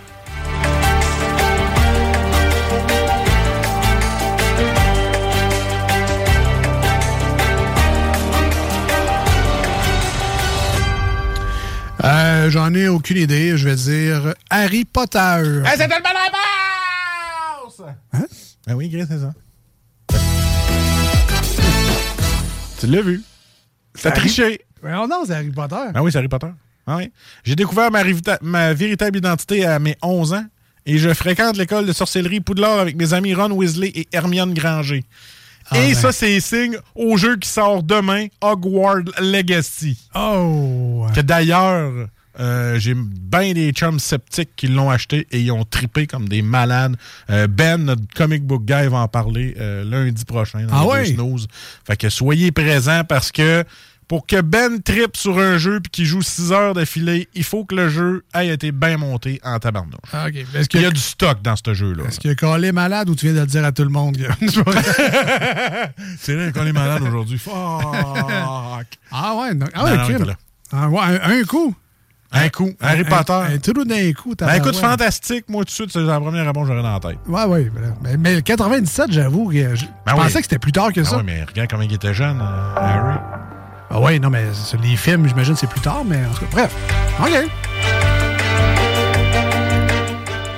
Euh, J'en ai aucune idée. Je vais dire Harry Potter. c'était une bonne réponse! Hein? Ben oui, Gris, c'est ça. Tu l'as vu. T'as triché. Non, non, c'est Harry Potter. Ah oui, c'est Harry Potter. Ah oui. J'ai découvert ma, véritable identité à mes 11 ans et je fréquente l'école de sorcellerie Poudlard avec mes amis Ron Weasley et Hermione Granger. Ah et ben. ça, c'est signe au jeu qui sort demain, Hogwarts Legacy. Oh! Que d'ailleurs, euh, j'ai bien des chums sceptiques qui l'ont acheté et ils ont tripé comme des malades. Euh, ben, notre comic book guy, va en parler euh, lundi prochain dans Ah snooze. Fait que soyez présents parce que pour que Ben tripe sur un jeu puis qu'il joue 6 heures d'affilée, il faut que le jeu ait été bien monté en tabarnouche. Ah. Est-ce Il y a du stock dans ce jeu-là. est-ce que Colin est malade ou tu viens de le dire à tout le monde? C'est vrai qu'on est malade aujourd'hui. Fuck! ah ouais? non- Ah ouais, non, là. Ah ouais, un, un coup. Un coup. Harry Potter. Un, un trou d'un coup. Ben écoute, fantastique, moi tout de suite, c'est la première réponse que j'aurais dans la tête. Ouais, ouais. voilà. Mais, mais le 97, j'avoue, je Ben pensais oui. que c'était plus tard que Ah ça. oui, mais regarde comment il était jeune, euh, Harry. Ah ouais, non, mais les films, j'imagine c'est plus tard, mais en tout cas, bref. OK.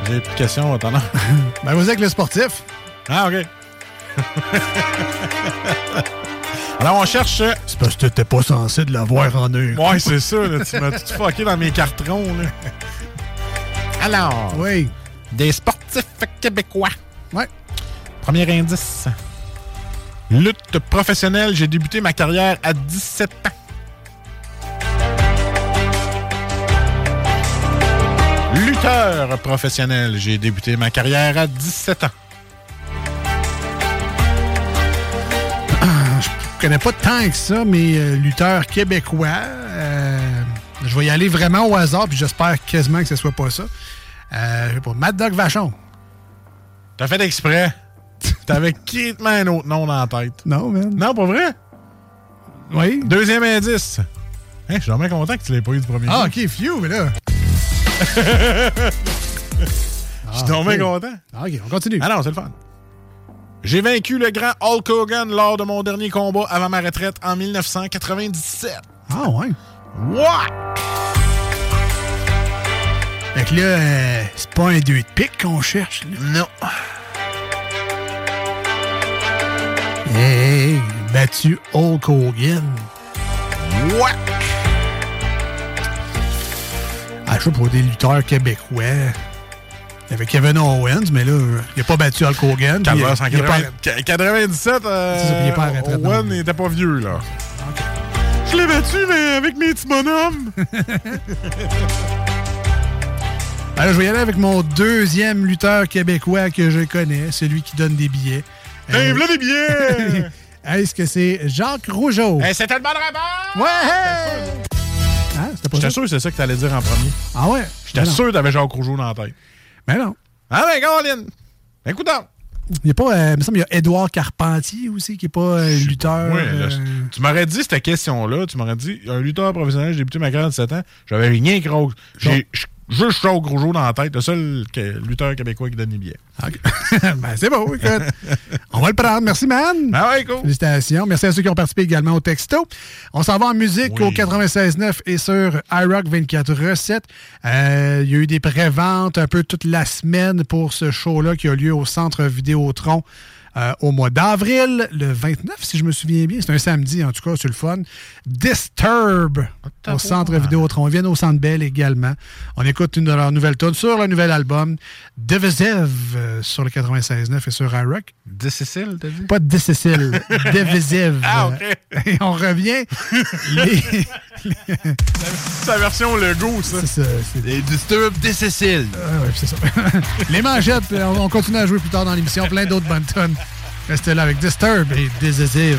Vous avez plus de questions, attendant. Ben, vas-y avec le sportif. Ah, OK. Alors, on cherche. euh, C'est parce que t'étais pas censé de l'avoir en eux. Ouais, c'est ça, là, tu m'as tout fucké dans mes cartrons. Là. Alors, Oui. des sportifs québécois. Ouais. Premier indice. Lutte professionnelle, j'ai débuté ma carrière à 17 ans. Lutteur professionnel, j'ai débuté ma carrière à 17 ans. Je connais pas tant que ça, mais euh, lutteur québécois. euh, je vais y aller vraiment au hasard, puis j'espère quasiment que ce soit pas ça. Euh, pas, Mad Dog Vachon. T'as fait exprès. T'avais quittement un autre nom dans la tête. Non, man. Non, pas vrai? Oui. Deuxième indice. Hein, je suis vraiment content que tu l'aies pas eu du premier Ah. OK, few, mais là. Je suis tombé ok. content. Ah, OK, on continue. Ah non, c'est le fun. J'ai vaincu le grand Hulk Hogan lors de mon dernier combat avant ma retraite en 1997. Ah, ouais. What? Fait que là, euh, c'est pas un deux de pique qu'on cherche, là. Non. Hey, battu Hulk Hogan. What? Ah, je sais pas, des lutteurs québécois. Il y avait Kevin Owens, mais là, il n'a pas battu Hulk Hogan. puis Calvaire, il- il est pas- 197, 97, euh, non. Owen n'était pas vieux, là. Je l'ai battu, mais avec mes petits bonhommes. Alors, je vais y aller avec mon deuxième lutteur québécois que je connais, celui qui donne des billets. Hey, voilà des billets! Est-ce que c'est Jacques Rougeau? C'était le bon rabat! Ouais! Hein, c'était pas J'étais ça? sûr que c'est ça que t'allais dire en premier. Ah ouais? J'étais Ben sûr que t'avais Jacques Rougeau dans la tête. Mais non. Ah ben, Caroline! Écoute donc! Il y a pas, euh, il me semble qu'il y a Édouard Carpentier aussi, qui n'est pas euh, lutteur. Ouais, là, euh, Tu m'aurais dit cette question-là, tu m'aurais dit un lutteur professionnel, j'ai débuté ma carrière de 17 ans, j'avais rien que Jacques- J'ai j- juste Jacques Rougeau dans la tête, le seul lutteur québécois qui donne des billets. ben, c'est beau, écoute. On va le prendre. Merci, man. Ah ouais, cool. Félicitations. Merci à ceux qui ont participé également au texto. On s'en va en musique Oui. au 96.9 et sur iRock 24 recettes. Euh, il y a eu des préventes un peu toute la semaine pour ce show-là qui a lieu au Centre Vidéotron. Euh, au mois d'avril, le 29, si je me souviens bien. C'est un samedi, en tout cas, c'est le fun. Disturb au Centre Vidéotron. Ils viennent au Centre Bell également. On écoute une de leurs nouvelles tunes sur le nouvel album Divisive euh, sur le 96.9 et sur iRock. Difficile, t'as dit? Pas de Divisive. Ah, OK. Et on revient. les- C'est la version Lego, ça. C'est ça. Les Disturb des Cécile. Ah ouais, c'est ça. les manchettes, euh, on on continue à jouer plus tard dans l'émission. Plein d'autres bonnes tonnes. Restez là avec Disturb et Divisive.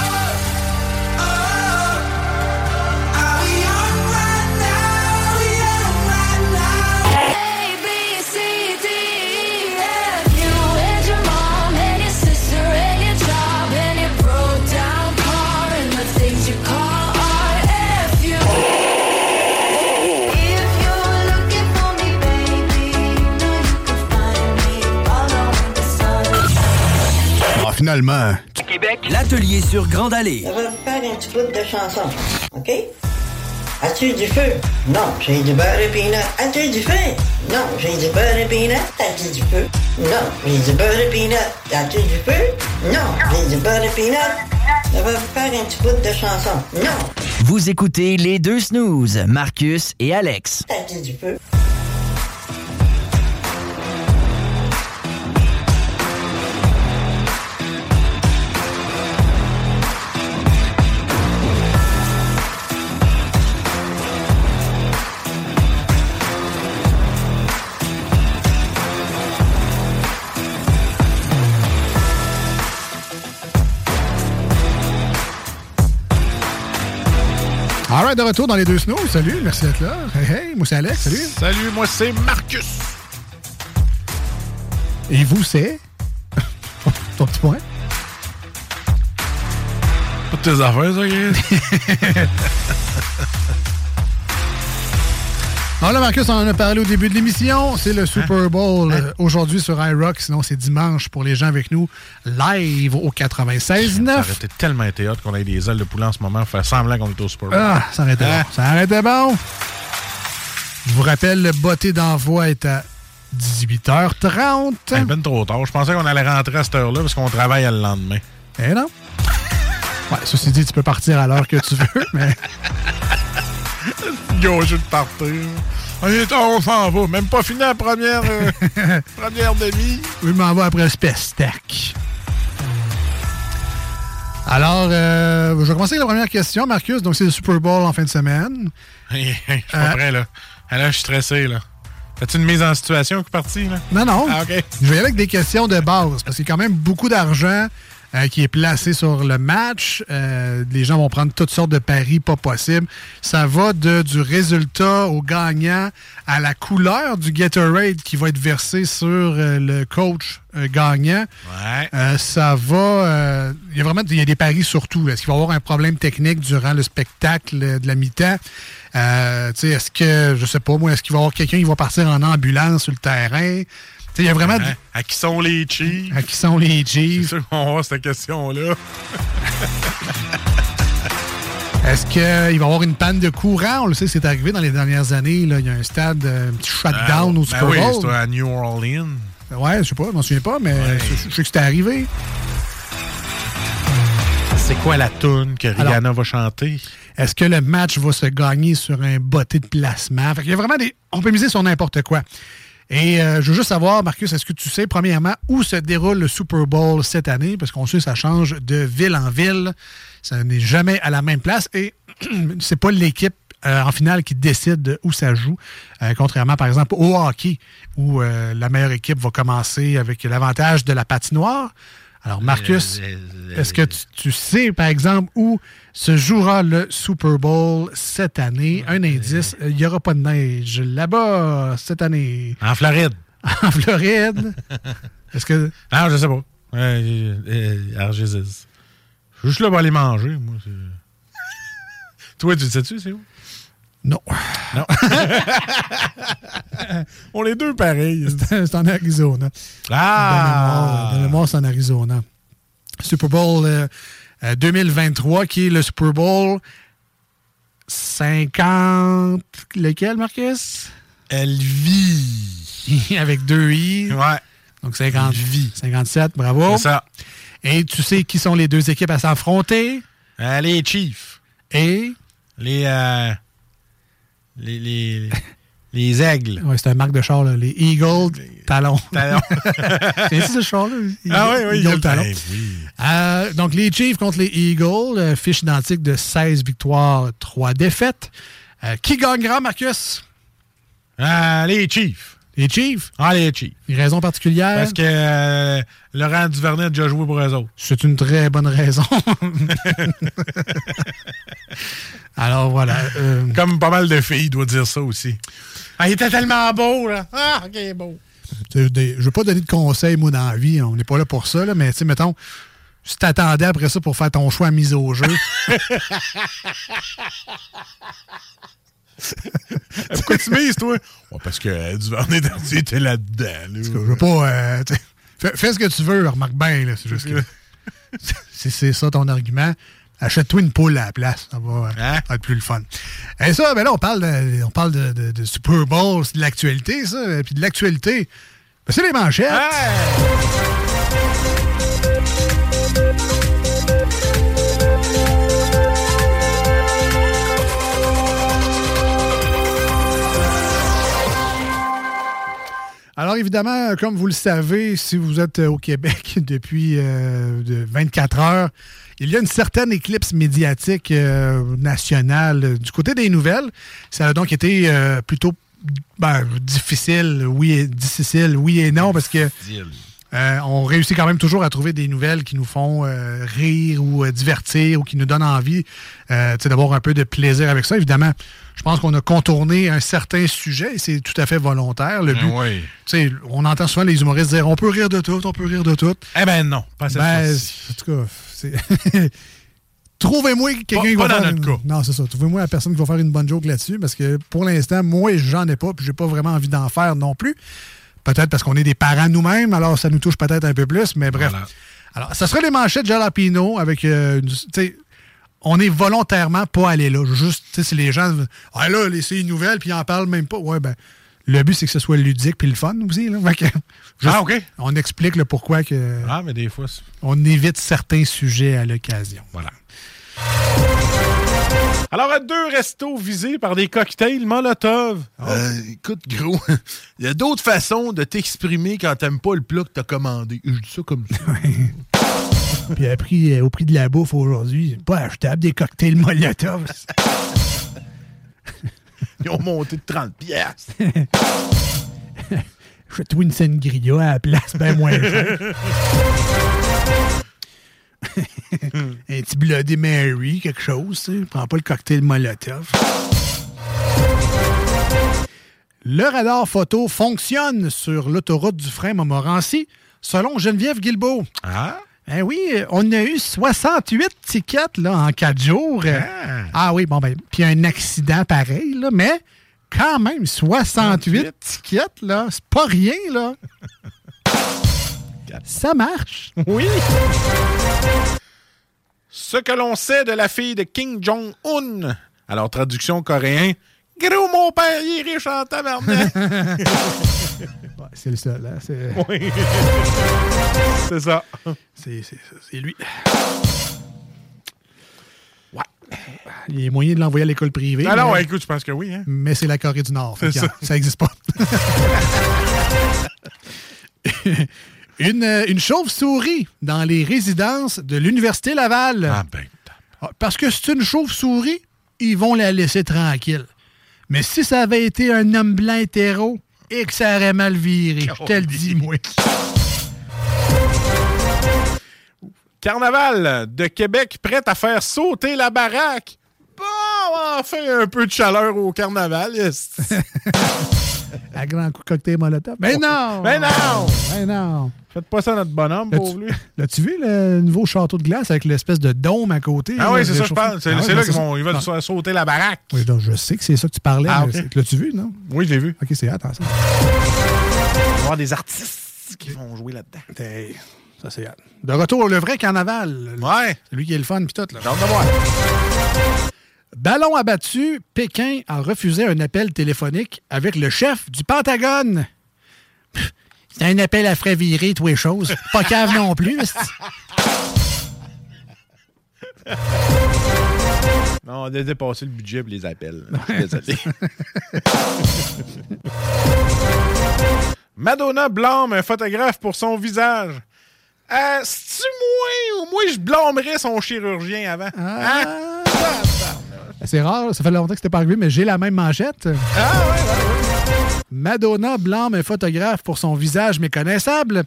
Finalement, Québec, l'atelier sur Grande Allée. Ça va faire un petit bout de chanson, OK? As-tu du feu? Non, j'ai du beurre et peanut. As-tu du feu? Non, j'ai du beurre et peanut. As-tu du feu? Non, j'ai du beurre et peanut. As-tu du feu? Non, j'ai du beurre et peanut. Ça va faire un petit bout de chanson. Non, Vous écoutez les deux snooze, Marcus et Alex. as-tu du feu? De retour dans les deux snows. Salut, merci d'être là. Hey, hey, moi c'est Alex, salut. Salut, moi c'est Marcus. Et vous, c'est... Ton petit point? Pas de tes affaires, ça? Alors là, Marcus, on en a parlé au début de l'émission. C'est le Super Bowl euh, aujourd'hui sur iRock. Sinon, c'est dimanche pour les gens avec nous, live au 96.9. Ça aurait été tellement été hot qu'on ait des ailes de poulet en ce moment, faire semblant qu'on est au Super Bowl. Ah, ça aurait été Hein? bon. Ça aurait été bon. Je vous rappelle, le botté d'envoi est à 18h30. C'est ben trop tard. Je pensais qu'on allait rentrer à cette heure-là parce qu'on travaille le lendemain. Eh non. Ouais, ceci dit, tu peux partir à l'heure que tu veux, mais... Gauche de partir. Allez, on s'en va. Même pas fini la première, euh, première demi. Oui, m'en va après le spestac. Alors, euh, je vais commencer avec la première question, Marcus. Donc, c'est le Super Bowl en fin de semaine. Je suis pas Euh. prêt, là. Ah, Là, je suis stressé, là. As-tu une mise en situation qui est partie, là? Non, non. Ah, OK. Je vais y aller avec des questions de base, parce qu'il y a quand même beaucoup d'argent euh, qui est placé sur le match. Euh, les gens vont prendre toutes sortes de paris pas possibles. Ça va de, du résultat au gagnant à la couleur du Gatorade qui va être versé sur euh, le coach euh, gagnant. Ouais. Euh, ça va. euh, Il y a vraiment il y a des paris sur tout. Est-ce qu'il va y avoir un problème technique durant le spectacle de la mi-temps? Euh, tu sais, est-ce que, je sais pas moi, est-ce qu'il va y avoir quelqu'un qui va partir en ambulance sur le terrain? Il y a vraiment. À qui sont les Chiefs? À qui sont les C'est Chiefs? sûr qu'on va avoir cette question-là. Est-ce qu'il va y avoir une panne de courant? On le sait, c'est arrivé dans les dernières années. là. Il y a un stade, euh, un petit shutdown au Ben Super oui, Bowl. c'était à New Orleans. Ouais, je sais pas, je m'en souviens pas, mais je, je sais que c'était arrivé. C'est quoi la toune que Alors- Rihanna va chanter? Est-ce que le match va se gagner sur un botté de placement? Fait qu'il y a vraiment des. On peut miser sur n'importe quoi. Et euh, je veux juste savoir, Marcus, est-ce que tu sais, premièrement, où se déroule le Super Bowl cette année? Parce qu'on sait que ça change de ville en ville. Ça n'est jamais à la même place. Et c'est pas l'équipe euh, en finale qui décide de où ça joue. Euh, contrairement, par exemple, au hockey, où la meilleure équipe va commencer avec l'avantage de la patinoire. Alors, Marcus, est-ce que tu, tu sais, par exemple, où se jouera le Super Bowl cette année? Un indice, euh, il n'y aura pas de neige là-bas cette année. En Floride. En Floride? Est-ce que. Ah, je sais pas. Euh, euh. Je suis juste là pour aller manger, moi. Toi, tu le sais-tu, c'est où? Non. Non. On est deux pareils. C'est en Arizona. Ah! De mémoire, c'est en Arizona. Super Bowl euh, euh, 2023, qui est le Super Bowl 50. Lequel, Marcus? Elvie. Avec deux I. Ouais. Donc 50, 57, bravo. C'est ça. Et tu sais qui sont les deux équipes à s'affronter? Euh, les Chiefs. Et? Les, euh, les, les, Les aigles. Ouais, c'est un marque de char, là. Les Eagle Talons. Talons. c'est ici ce char-là? Ah oui, oui, Eagle le- Talons. Oui. Euh, donc, les Chiefs contre les Eagles, euh, fiche identique de 16 victoires, 3 défaites. Euh, qui gagnera, Marcus? Les Chiefs. Les Chiefs? Ah, les Chiefs. Une raison particulière? Parce que euh, Laurent Duvernay a déjà joué pour eux autres. C'est une très bonne raison. Alors, voilà. euh, Comme pas mal de filles doivent dire ça aussi. Ah, il était tellement beau, là. Ah, ok, beau. Des- Je veux pas donner de conseils, moi, dans la vie. On n'est pas là pour ça, là, mais tu sais, mettons, si t'attendais après ça pour faire ton choix à mise au jeu. Pourquoi tu mises, toi? Ouais, parce que euh, Duvernay Darcy était là-dedans. là. Je veux pas. euh, fais, fais ce que tu veux, remarque bien. C'est juste que. si c'est ça ton argument, achète-toi une poule à la place. Ça va, euh, va être plus le fun. Et ça, ben là, on parle de, on parle de, de- de Super Bowl, c'est de l'actualité, ça. Et puis de l'actualité, ben, c'est les manchettes. Alors évidemment, comme vous le savez, si vous êtes euh, au Québec depuis euh, de 24 heures, il y a une certaine éclipse médiatique euh, nationale euh, du côté des nouvelles. Ça a donc été euh, plutôt ben, difficile, oui, difficile, oui et non, parce que euh, on réussit quand même toujours à trouver des nouvelles qui nous font euh, rire ou euh, divertir ou qui nous donnent envie d'avoir un peu de plaisir avec ça. Évidemment, je pense qu'on a contourné un certain sujet et c'est tout à fait volontaire. Le Ben but, oui. on entend souvent les humoristes dire on peut rire de tout, on peut rire de tout. Eh ben non, pas cette Ben, en tout cas. Trouvez-moi quelqu'un qui va pas dans faire notre une-. Non, c'est ça. Trouvez-moi la personne qui va faire une bonne joke là-dessus parce que pour l'instant, moi, j'en ai pas puis j'ai pas vraiment envie d'en faire non plus. Peut-être parce qu'on est des parents nous-mêmes, alors ça nous touche peut-être un peu plus, mais bref. Alors, ça serait les manchettes Jalapino avec. euh, une- tu sais, on est volontairement pas allé là. Juste, tu sais, si les gens. Ah là, c'est une nouvelle, puis ils en parlent même pas. Ouais, ben. Le but, c'est que ce soit ludique puis le fun aussi. Là. Fait que, juste, Ah, OK. On explique le pourquoi que. Ah, mais des fois, On évite certains sujets à l'occasion. Voilà. Alors, à deux restos visés par des cocktails Molotov. Euh, écoute, gros, il y a d'autres façons de t'exprimer quand t'aimes pas le plat que t'as commandé. Je dis ça comme ça. Puis à prix, euh, au prix de la bouffe aujourd'hui, c'est pas achetable des cocktails Molotov. Ils ont monté de 30 piastres. Fais-toi une sangria à la place, ben moins cher. Un petit Bloody Mary, quelque chose, tu sais. Prends pas le cocktail Molotov. Le radar photo fonctionne sur l'autoroute du frein Montmorency, selon Geneviève Guilbeault. Ah? Eh oui, on a eu 68 tickets là, en 4 jours. Euh, Ah, oui, bon, ben, puis un accident pareil, là, mais quand même, 68 tickets, là, c'est pas rien, là. Ça marche. Oui. Ce que l'on sait de la fille de Kim Jong-un. Alors, traduction coréen. Gros, mon père, il est riche en tabarnak. Ouais, c'est le seul, hein, c'est... oui. C'est ça. C'est, c'est, c'est lui. Ouais. Il y a moyen de l'envoyer à l'école privée. Ah non, mais, ouais, écoute, je pense que oui. Hein. mais c'est la Corée du Nord. C'est ça. Ça n'existe pas. une, euh, une chauve-souris dans les résidences de l'Université Laval. Ah ben. Ah, Parce que c'est une chauve-souris, ils vont la laisser tranquille. Mais si ça avait été un homme blanc hétéro, et que ça aurait mal viré, je te le dis, moi. Carnaval de Québec prête à faire sauter la baraque. Bon, enfin un peu de chaleur au carnaval. À grand coup de cocktail molotov. Mais non! Mais non! Mais non! Faites pas ça notre bonhomme, pauvre lui. L'as-tu vu le nouveau château de glace avec l'espèce de dôme à côté? Ah oui, c'est ça, je pense. C'est Ah là qu'ils veulent Ah. sauter la baraque. Oui, donc je sais que c'est ça que tu parlais. Ah, L'as-tu vu, non? Oui, je l'ai vu. OK, c'est hâte, hein, ça. Avoir des artistes qui vont jouer là-dedans. Ça, c'est hâte. De retour, le vrai carnaval. Ouais. C'est lui qui est le fun, puis tout. Là. J'ai hâte de voir. Ballon abattu, Pékin a refusé un appel téléphonique avec le chef du Pentagone. C'est un appel à frais virer, tous les choses. Pas cave non plus. Non, on a dépassé le budget pour les appels. Désolé. Madonna blâme un photographe pour son visage. Euh, C'est-tu moi ou moi je blâmerais son chirurgien avant? Ah. Hein? C'est rare, ça fait longtemps que c'était pas arrivé, mais j'ai la même manchette. Madonna blâme un photographe pour son visage méconnaissable.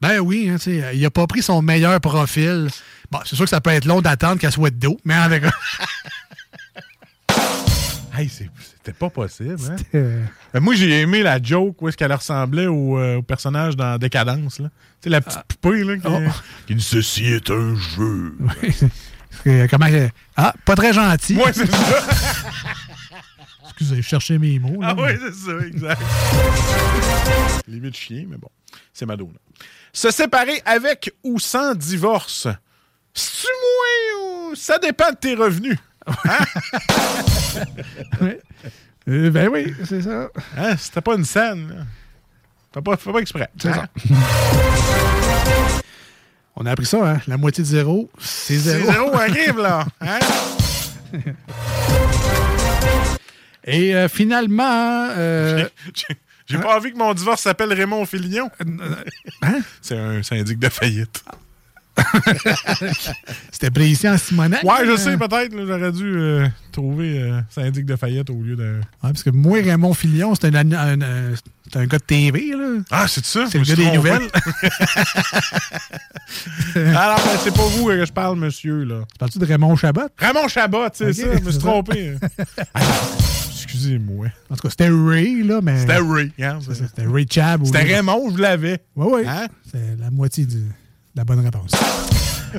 Ben oui, hein, il a pas pris son meilleur profil. Bon, c'est sûr que ça peut être long d'attendre qu'elle soit de dos, mais avec. Hey, c'était pas possible. Hein? Euh, Euh, Moi, j'ai aimé la joke où est-ce qu'elle ressemblait au, euh, au personnage dans Décadence. là. Tu sais, la petite poupée là, qui, Oh. qui dit Ceci est un jeu. Comment. Ah, pas très gentil. Ouais, c'est ça. Excusez, je cherchais mes mots. là. Ah oui, c'est ça, exact. Limite chien, mais bon, c'est Madonna. Se séparer avec ou sans divorce. C'est-tu moins ou ça dépend de tes revenus? Ouais. Euh, ben oui, c'est ça. Hein? C'était pas une scène. Fais pas, pas exprès. C'est ça. On a appris ça, hein? La moitié de zéro, c'est C'est zéro. zéro arrive, là. Hein? Et euh, finalement. euh, J'ai- pas envie que mon divorce s'appelle Raymond Filion. C'est un syndic de faillite. C'était précis en Simonac. Ouais, je euh, sais, peut-être. J'aurais dû euh, trouver euh, syndic de faillite au lieu de. Ouais, parce que moi, Raymond Filion, c'est un, un, un- c'est un gars de TV, là. Ah, c'est ça? C'est le gars des trompé. nouvelles. Alors, ben, c'est pas vous que je parle, monsieur, là. Parles-tu de Raymond Chabot? Raymond Chabot, c'est ça. Je me suis trompé. Excusez-moi. En tout cas, c'était Ray, là, mais. C'était Ray. hein, C'était Ray Chab. C'était Raymond, je l'avais. Oui, oui. Hein? C'est la moitié du- la bonne réponse.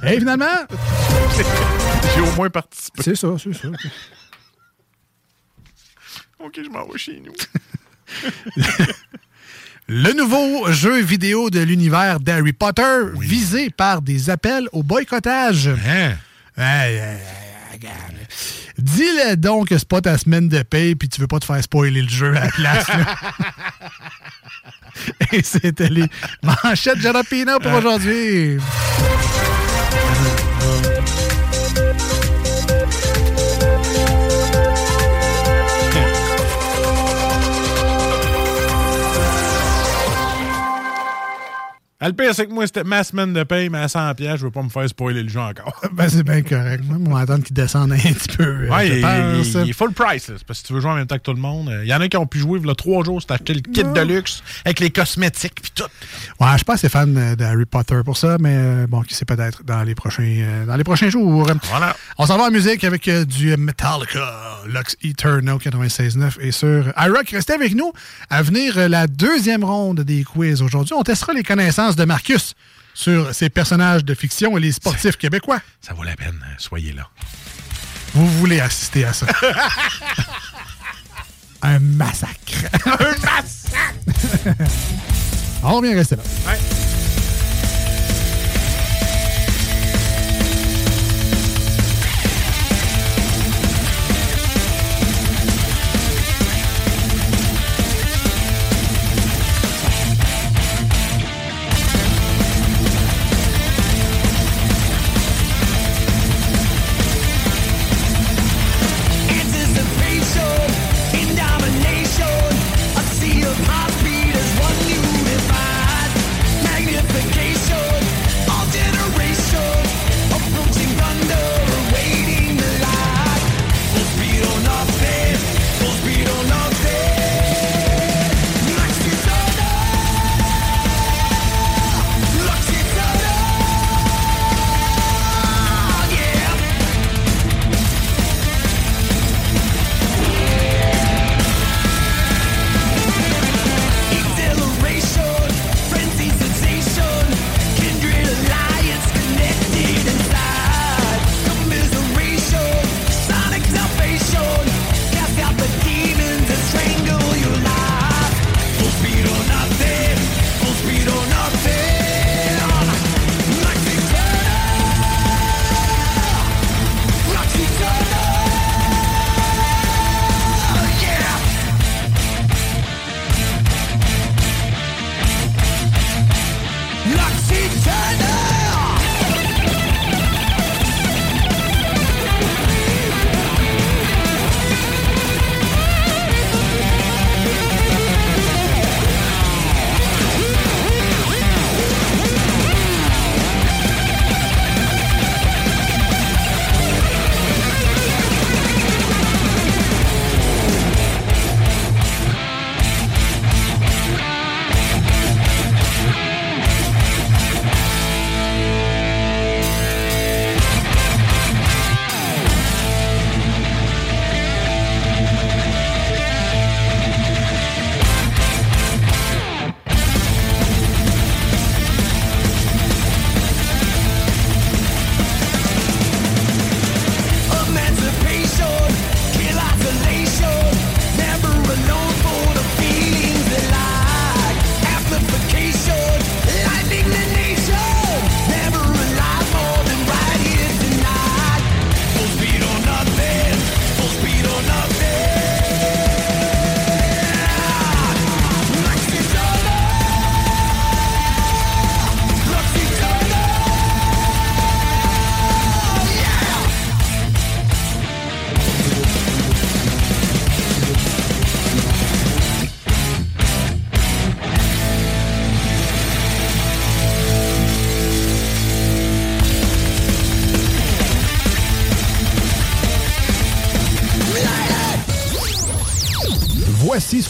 Et finalement, J'ai au moins participé. c'est ça, c'est ça. Ok, je m'en vais chez nous. Le nouveau jeu vidéo de l'univers d'Harry Potter visé par des appels au boycottage. Hein? Hey, hey, hey. Dis-le donc que c'est pas ta semaine de paye puis tu veux pas te faire spoiler le jeu à la place. Et c'était les manchettes Jalapino pour aujourd'hui. Ah, Le pire, c'est que moi, c'était ma semaine de paye, mais à 100 pièces, je veux pas me faire spoiler le jeu encore. Ben, c'est bien correct. Moi, on va attendre qu'il descende un petit peu. euh, Ouais, il, est full price. là. Parce que si tu veux jouer en même temps que tout le monde. Il y en a qui ont pu jouer il y a trois jours, c'est acheté le kit de luxe avec les cosmétiques puis tout. Ouais, je suis pas assez fan euh, de Harry Potter pour ça, mais euh, bon, qui sait peut-être dans les prochains euh, dans les prochains jours. Voilà. On s'en va en musique avec euh, du Metallica, Lux Eternal 96.9 et sur iRock. Restez avec nous. À venir, euh, la deuxième ronde des quiz aujourd'hui. On testera les connaissances de Marcus sur ses personnages de fiction et les sportifs québécois. Ça vaut la peine, hein, soyez là. Vous voulez assister à ça. Un massacre. Un massacre! On revient rester là.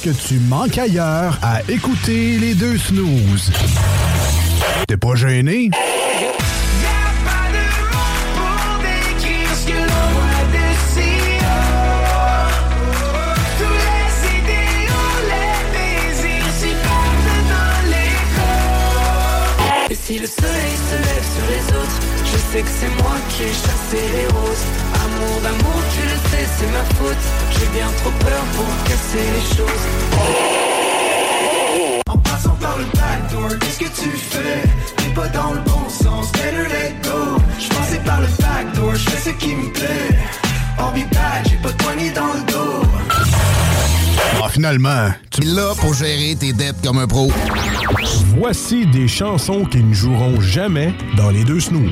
Que tu manques ailleurs à écouter les deux snooze. T'es pas gêné? Et si le soleil se lève sur les autres, je sais que c'est moi qui ai chassé les roses. Amour d'amour, tu le sais, c'est ma faute. J'ai bien trop peur pour casser les choses. En passant par le backdoor, qu'est-ce que tu fais? T'es pas dans le bon sens, better let go Je passais par le backdoor, je fais ce qui me plaît I'll be back, j'ai pas de poignée dans le dos Ah, finalement, tu es là pour gérer tes dettes comme un pro. Voici des chansons qui ne joueront jamais dans les deux snooze.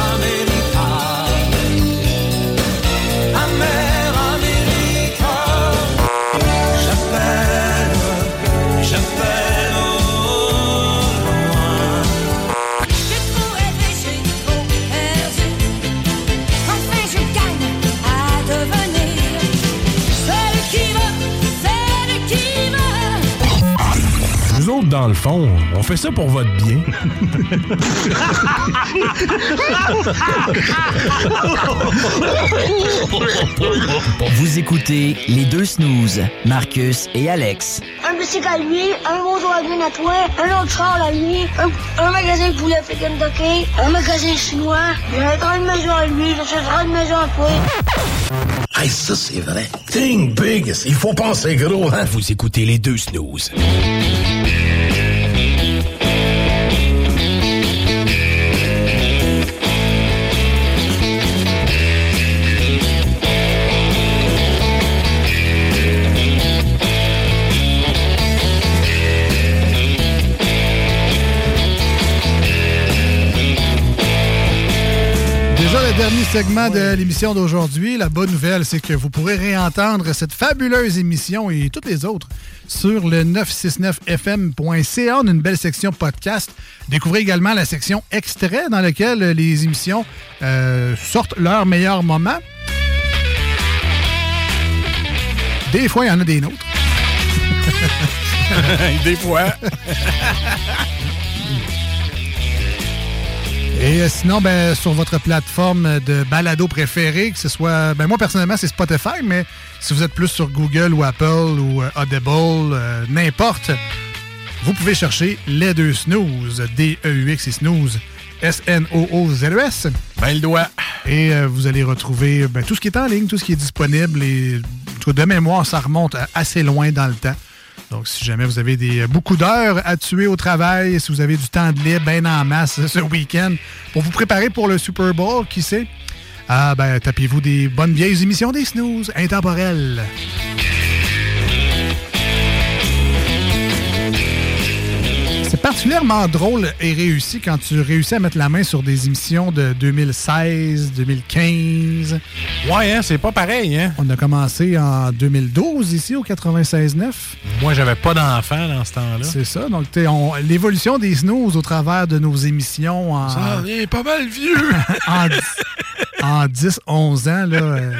Dans le fond, on fait ça pour votre bien. Vous écoutez les deux snooze, Marcus et Alex. Un bicycle à lui, un Volkswagen à toi, un autre char à lui, un, un magasin de poulet fait Kentucky, un magasin chinois, j'ai un grande maison à lui, j'ai une grande maison à toi. Hey, ça, c'est vrai. Think big. Il faut penser gros, hein? Vous écoutez les deux snooze. Segment de l'émission d'aujourd'hui. La bonne nouvelle, c'est que vous pourrez réentendre cette fabuleuse émission et toutes les autres sur le 969fm.ca. On a une belle section podcast. Découvrez également la section extrait dans laquelle les émissions euh, sortent leur meilleur moment. Des fois, il y en a des nôtres. Des fois. Et euh, sinon, ben, sur votre plateforme de balado préférée, que ce soit. Ben, moi, personnellement, c'est Spotify, mais si vous êtes plus sur Google ou Apple ou euh, Audible, euh, n'importe, vous pouvez chercher les deux snooze. D-E-U-X et snooze. S-N-O-O-Z-E-S. Ben, le doigt. Et euh, vous allez retrouver ben, tout ce qui est en ligne, tout ce qui est disponible. Et de mémoire, ça remonte assez loin dans le temps. Donc, si jamais vous avez des, beaucoup d'heures à tuer au travail, si vous avez du temps de libre, bien en masse ce week-end, pour vous préparer pour le Super Bowl, qui sait, ah ben, tapez-vous des bonnes vieilles émissions des snooze intemporelles. Particulièrement drôle et réussi quand tu réussis à mettre la main sur des émissions de 2016, 2015. Ouais, hein, c'est pas pareil, hein? On a commencé en 2012 ici au 96.9. Moi, j'avais pas d'enfant dans ce temps-là. C'est ça. Donc, l'évolution des snooze au travers de nos émissions en, Ça est pas mal vieux. en, dix- en 10, 11 ans, là, euh,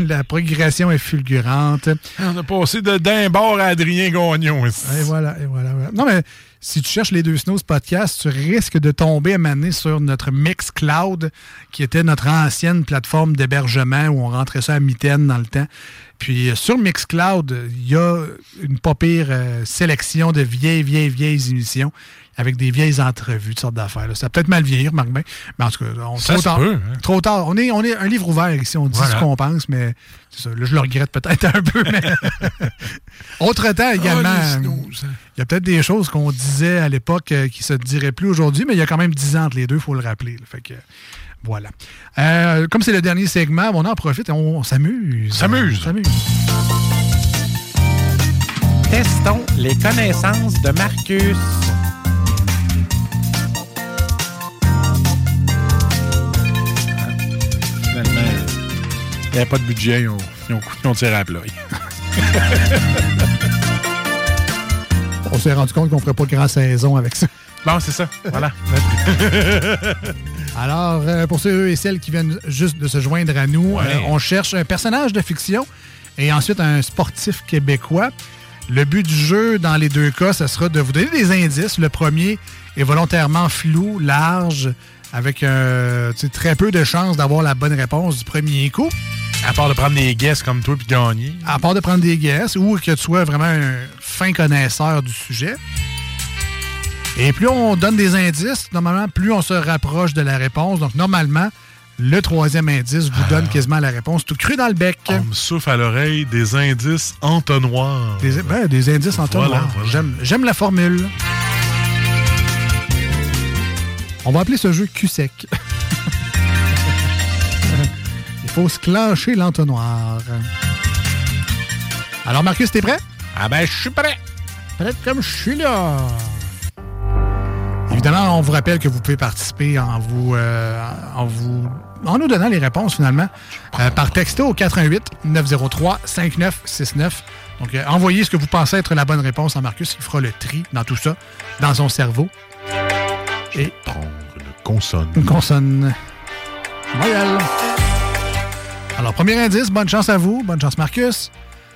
la progression est fulgurante. On a passé de d'un bord à Adrien Gagnon. ici. Et voilà, et voilà, voilà. Non, mais si tu cherches les deux Snooze podcast, tu risques de tomber à maner sur notre Mixcloud, qui était notre ancienne plateforme d'hébergement où on rentrait ça à mitaine dans le temps. Puis euh, sur Mixcloud, il y a une pas pire euh, sélection de vieilles, vieilles, vieilles émissions avec des vieilles entrevues, toutes sortes d'affaires. Ça peut être mal vieillir, Marc Ben, mais en tout cas, on, Ça trop, se tard, peut, hein. trop tard. On est, on est un livre ouvert ici, on dit Voilà. ce qu'on pense, mais c'est ça. Là, je le regrette peut-être un peu, mais... Autre-temps également... Ah, les snooze. Il y a peut-être des choses qu'on disait à l'époque euh, qui se diraient plus aujourd'hui, mais il y a quand même 10 ans entre les deux, il faut le rappeler. là. Fait que, voilà. Euh, comme c'est le dernier segment, on en profite et on, on s'amuse. S'amuse. On s'amuse. Testons les connaissances de Marcus. Il n'y avait pas de budget, ils ont, ils ont, ils ont tiré à plat. On s'est rendu compte qu'on ferait pas de grande saison avec ça. Bon, c'est ça. Voilà. Alors, euh, pour ceux et celles qui viennent juste de se joindre à nous, Ouais. euh, on cherche un personnage de fiction et ensuite un sportif québécois. Le but du jeu, dans les deux cas, ce sera de vous donner des indices. Le premier est volontairement flou, large, avec euh, très peu de chances d'avoir la bonne réponse du premier coup. À part de prendre des guesses comme toi puis gagner. À part de prendre des guesses ou que tu sois vraiment un fin connaisseur du sujet. Et plus on donne des indices, normalement, plus on se rapproche de la réponse. Donc, normalement, le troisième indice vous donne quasiment la réponse tout cru dans le bec. On me souffle à l'oreille des indices entonnoirs. Des, ben, des indices en Voilà, tonnoir. voilà. J'aime- J'aime la formule. On va appeler ce jeu cul-sec. Il faut se clencher l'entonnoir. Alors, Marcus, t'es prêt? Ah ben, je suis prêt. Prêt comme je suis là. Évidemment, on vous rappelle que vous pouvez participer en vous, euh, en vous, en nous donnant les réponses finalement euh, par texto au 88 903 5969. Donc, euh, envoyez ce que vous pensez être la bonne réponse à Marcus. Il fera le tri dans tout ça, dans son cerveau. Et consonne. une consonne voyelle. Alors, premier indice, bonne chance à vous, bonne chance Marcus.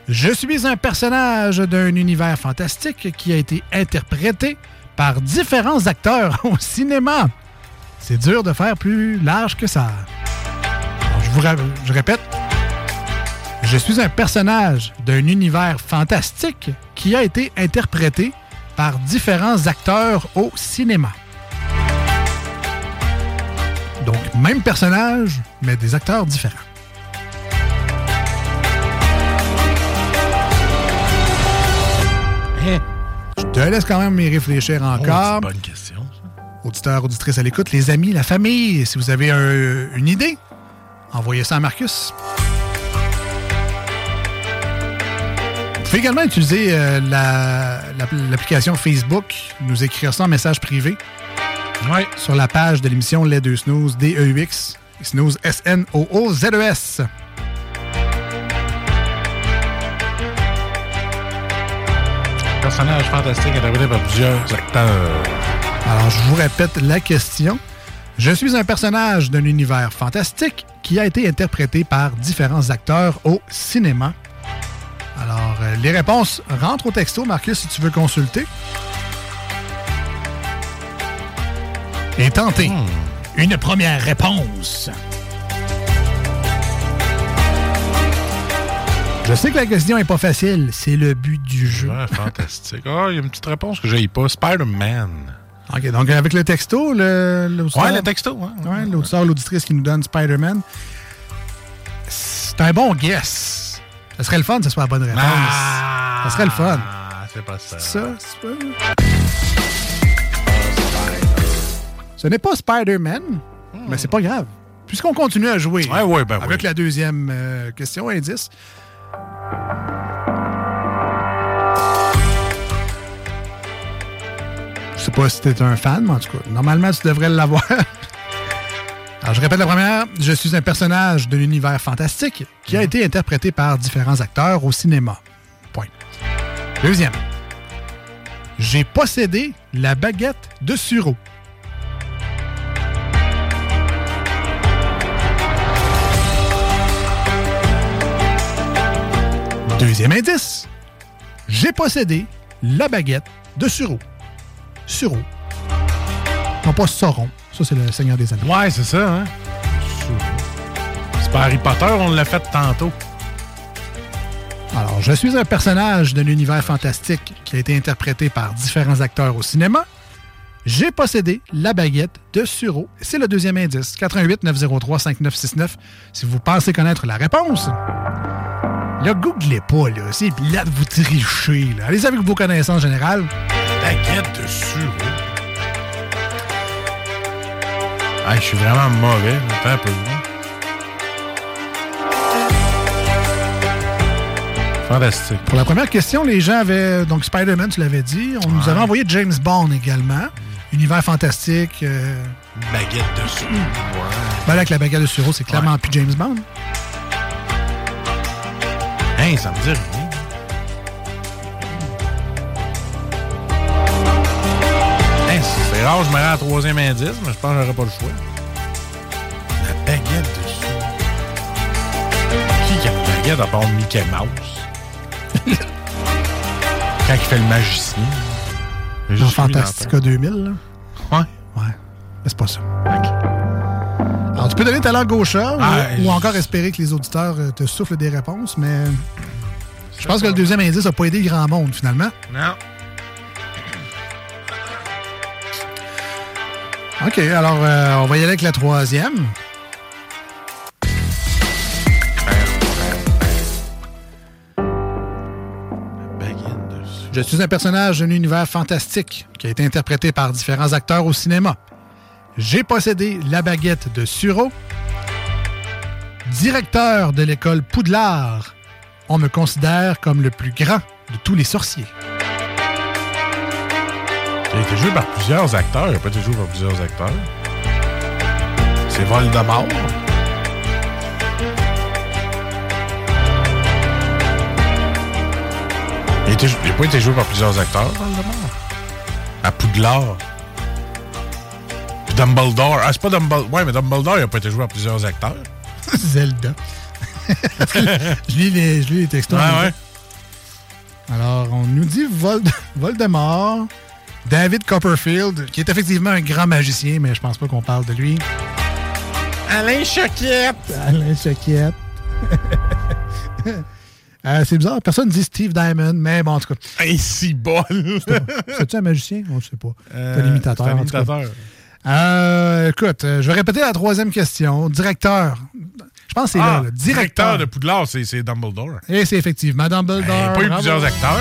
Je suis un personnage d'un univers fantastique qui a été interprété par différents acteurs au cinéma. C'est dur de faire plus large que ça. Alors, je vous ra- je répète. Je suis un personnage d'un univers fantastique qui a été interprété par différents acteurs au cinéma. Donc, même personnage, mais des acteurs différents. Je te laisse quand même y réfléchir encore. bonne question. Auditeurs, auditrices à l'écoute, les amis, la famille, si vous avez un- une idée, envoyez ça à Marcus. Vous pouvez également utiliser euh, la- la- l'application Facebook, nous écrire ça en message privé. Sur la page de l'émission Les Deux Snooze, D-E-U-X, Snooze, S-N-O-O-Z-E-S. Personnage fantastique interprété par plusieurs acteurs. Alors, je vous répète la question. Je suis un personnage d'un univers fantastique qui a été interprété par différents acteurs au cinéma. Alors, euh, les réponses rentrent au texto, Marcus, si tu veux consulter. Et tentez une première réponse. Je sais que la question est pas facile, c'est le but du jeu. Ouais, fantastique. Ah, il y a une petite réponse que j'ai pas. Spider-Man. OK, donc avec le texto, le, l'auditeur- Ouais, le texto, ouais. Ouais, l'auditeur, l'auditrice qui nous donne Spider-Man. C'est un bon guess. Ça serait le fun que ce soit la bonne réponse. ça serait le fun. Ah, c'est pas ça. Ça, c'est pas... Ce n'est pas Spider-Man, mais c'est pas grave. Puisqu'on continue à jouer Ouais, ouais, ben avec la deuxième euh, question, indice. Je sais pas si t'es un fan, mais en tout cas, normalement, tu devrais l'avoir. Alors, je répète la première. Je suis un personnage de l'univers fantastique qui a été interprété par différents acteurs au cinéma. Point. Deuxième. J'ai possédé la baguette de Suro. Deuxième indice. J'ai possédé la baguette de Suro. Suro. Non, pas Sauron. Ça, c'est le Seigneur des Anneaux. Ouais, c'est ça, hein? C'est pas Harry Potter, on l'a fait tantôt. Alors, je suis un personnage d'un univers fantastique qui a été interprété par différents acteurs au cinéma. J'ai possédé la baguette de Suro. C'est le deuxième indice. 88 903 5969. Si vous pensez connaître la réponse. Là, googlez pas, là. C'est là de vous tricher, là. Allez avec vos connaissances générales. Baguette de Suro. Ah, je suis vraiment mauvais. Attends un peu. Fantastique. Pour la première question, les gens avaient. Donc, Spider-Man, tu l'avais dit. On nous avait envoyé James Bond également. Univers fantastique. euh, Baguette de Suro. Ouais. Ben là, avec la baguette de Suro, c'est clairement plus James Bond. Hein, ça me dit rien. Hein, c'est rare, je me rends à troisième indice, mais je pense que j'aurais pas le choix. La baguette de chou. Qui a une baguette à part Mickey Mouse? Quand il fait le magicien. Dans Fantastica 2000, là? Ouais. Ouais. Mais c'est pas ça. Okay peux donner ta langue au chat ou- encore espérer que les auditeurs euh, te soufflent des réponses, mais je pense que le deuxième indice n'a pas aidé le grand monde, finalement. Non. OK, alors euh, on va y aller avec la troisième. Je suis un personnage d'un univers fantastique qui a été interprété par différents acteurs au cinéma. J'ai possédé la baguette de Suro. Directeur de l'école Poudlard, on me considère comme le plus grand de tous les sorciers. Il a été joué par plusieurs acteurs. Il n'a pas été joué par plusieurs acteurs. C'est Voldemort. Il n'a pas été joué par plusieurs acteurs, Voldemort. À Poudlard. Dumbledore. Ah, c'est pas Dumbledore. Ouais, mais Dumbledore, il n'a pas été joué par plusieurs acteurs. Zelda. je, lis les, je lis les textos. Ouais. Alors, on nous dit Vold- Voldemort, David Copperfield, qui est effectivement un grand magicien, mais je pense pas qu'on parle de lui. Alain Choquette. Alain Choquette. Euh, c'est bizarre, personne dit Steve Diamond, mais bon, en tout cas. Hey, si bol! C'est-tu un magicien? On ne sait pas. c'est Euh, un imitateur. c'est un en tout cas. Euh, écoute, euh, je vais répéter la troisième question. Directeur. Je pense que c'est Ah, là, là. directeur de Poudlard, c'est c'est Dumbledore. Et c'est effectivement Dumbledore. Il n'y a pas eu Bravo. plusieurs acteurs.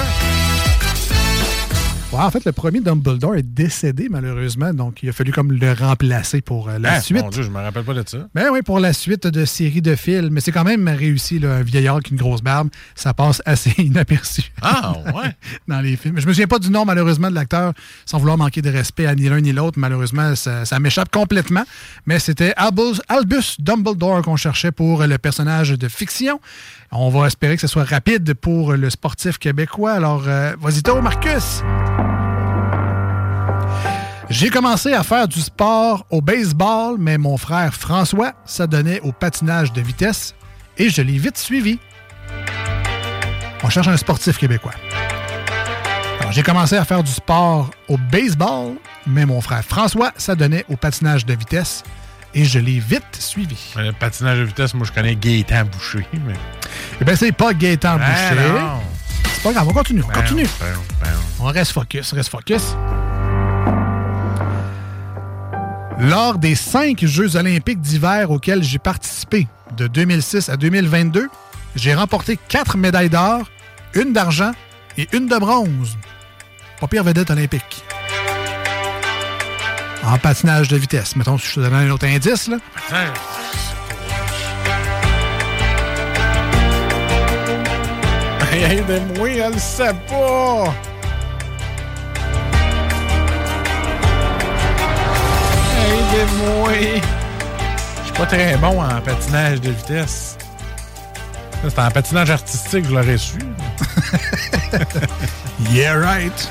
En fait, le premier Dumbledore est décédé, malheureusement, donc il a fallu comme le remplacer pour euh, la Ah, suite. Mon Dieu, je me rappelle pas de ça. Ben oui, pour la suite de séries de films. Mais c'est quand même réussi, là, un vieillard avec une grosse barbe. Ça passe assez inaperçu. Ah, ouais. dans les films. Je me souviens pas du nom, malheureusement, de l'acteur, sans vouloir manquer de respect à ni l'un ni l'autre. Malheureusement, ça, ça m'échappe complètement. Mais c'était Albus, Albus Dumbledore qu'on cherchait pour le personnage de fiction. On va espérer que ce soit rapide pour le sportif québécois. Alors, euh, vas-y, toi, Marcus. J'ai commencé à faire du sport au baseball, mais mon frère François s'adonnait au patinage de vitesse et je l'ai vite suivi. On cherche un sportif québécois. Alors, j'ai commencé à faire du sport au baseball, mais mon frère François s'adonnait au patinage de vitesse et je l'ai vite suivi. Le patinage de vitesse, moi, je connais Gaétan Boucher. Mais... Eh bien, c'est pas Gaétan Ah, Boucher. non. C'est pas grave, on continue, on continue. Ben, ben. On reste focus, reste focus. Lors des cinq Jeux olympiques d'hiver auxquels j'ai participé, de 2006 à 2022, j'ai remporté quatre médailles d'or, une d'argent et une de bronze. Pas pire vedette olympique. En patinage de vitesse. Mettons, si je te donne un autre indice, là. Hey, Aidez-moi, elle le sait pas! Je suis pas très bon en patinage de vitesse. C'était en patinage artistique, je l'aurais su. yeah, right.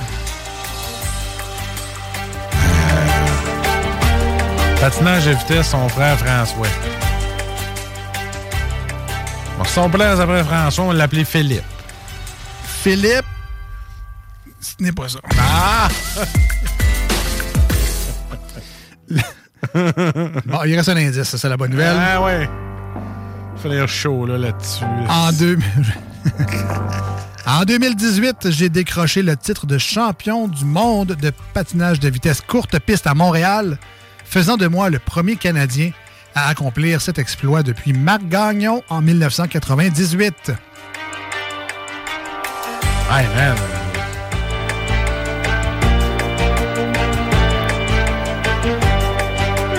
Patinage de vitesse, son frère François. Bon, son frère après François, on l'appelait Philippe. Philippe, ce n'est pas ça. Ah! Bon, il reste un indice, ça, c'est la bonne nouvelle. Ah ouais. Il fallait être chaud là, là-dessus. En, deux... en 2018, j'ai décroché le titre de champion du monde de patinage de vitesse courte piste à Montréal, faisant de moi le premier Canadien à accomplir cet exploit depuis Marc Gagnon en 1998. Hey, man.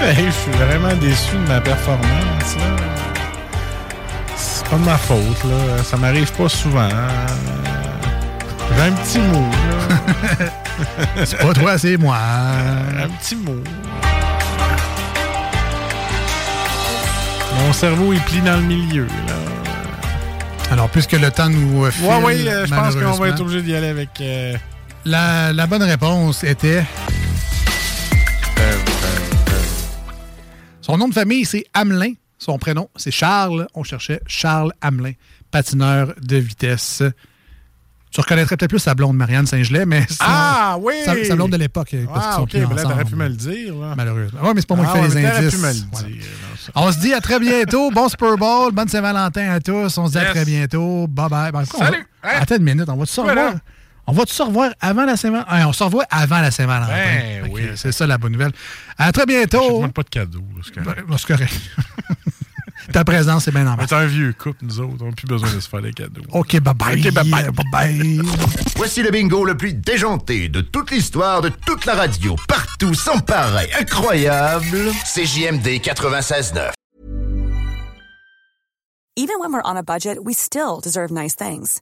Je suis vraiment déçu de ma performance. C'est pas de ma faute. là. Ça m'arrive pas souvent. J'ai un petit mot. là. C'est pas toi, c'est moi. Un petit mot. Mon cerveau est pli dans le milieu. Là. Alors, puisque le temps nous file, Ouais, oui, euh, je pense qu'on va être obligé d'y aller avec. euh, La, la bonne réponse était... Son nom de famille, c'est Hamelin. Son prénom, c'est Charles. On cherchait Charles Hamelin, patineur de vitesse. Tu reconnaîtrais peut-être plus sa blonde, Marianne Saint-Gelais, mais sinon, Ah, oui! Sa, sa blonde de l'époque. parce Ah, qu'ils sont ok, ben t'aurais pu me le dire. Là. Malheureusement. Oui, mais c'est pas moi Ah, qui ouais, fais les indices. pu me le Voilà. dire. non, On se dit à très bientôt. Bon Super Bowl. Bonne Saint-Valentin à tous. On se dit à très bientôt. Bye bye. Ben, va- Salut. Hein? Attends une minute. On va se Voilà. On va se revoir avant la Saint-Valentin. Hein, on se revoit avant la Saint-Valentin. Ben oui. C'est ça la bonne nouvelle. À très Je te bientôt. demande pas de cadeau. c'est correct. Ben, c'est correct. Ta présence est bien en On bas. est un vieux couple, nous autres. On n'a plus besoin de se faire des cadeaux. OK, bye bye. OK, bye bye. Bye bye. Voici le bingo le plus déjanté de toute l'histoire de toute la radio, partout, sans pareil, incroyable. CJMD 96.9. Even when we're on a budget, we still deserve nice things.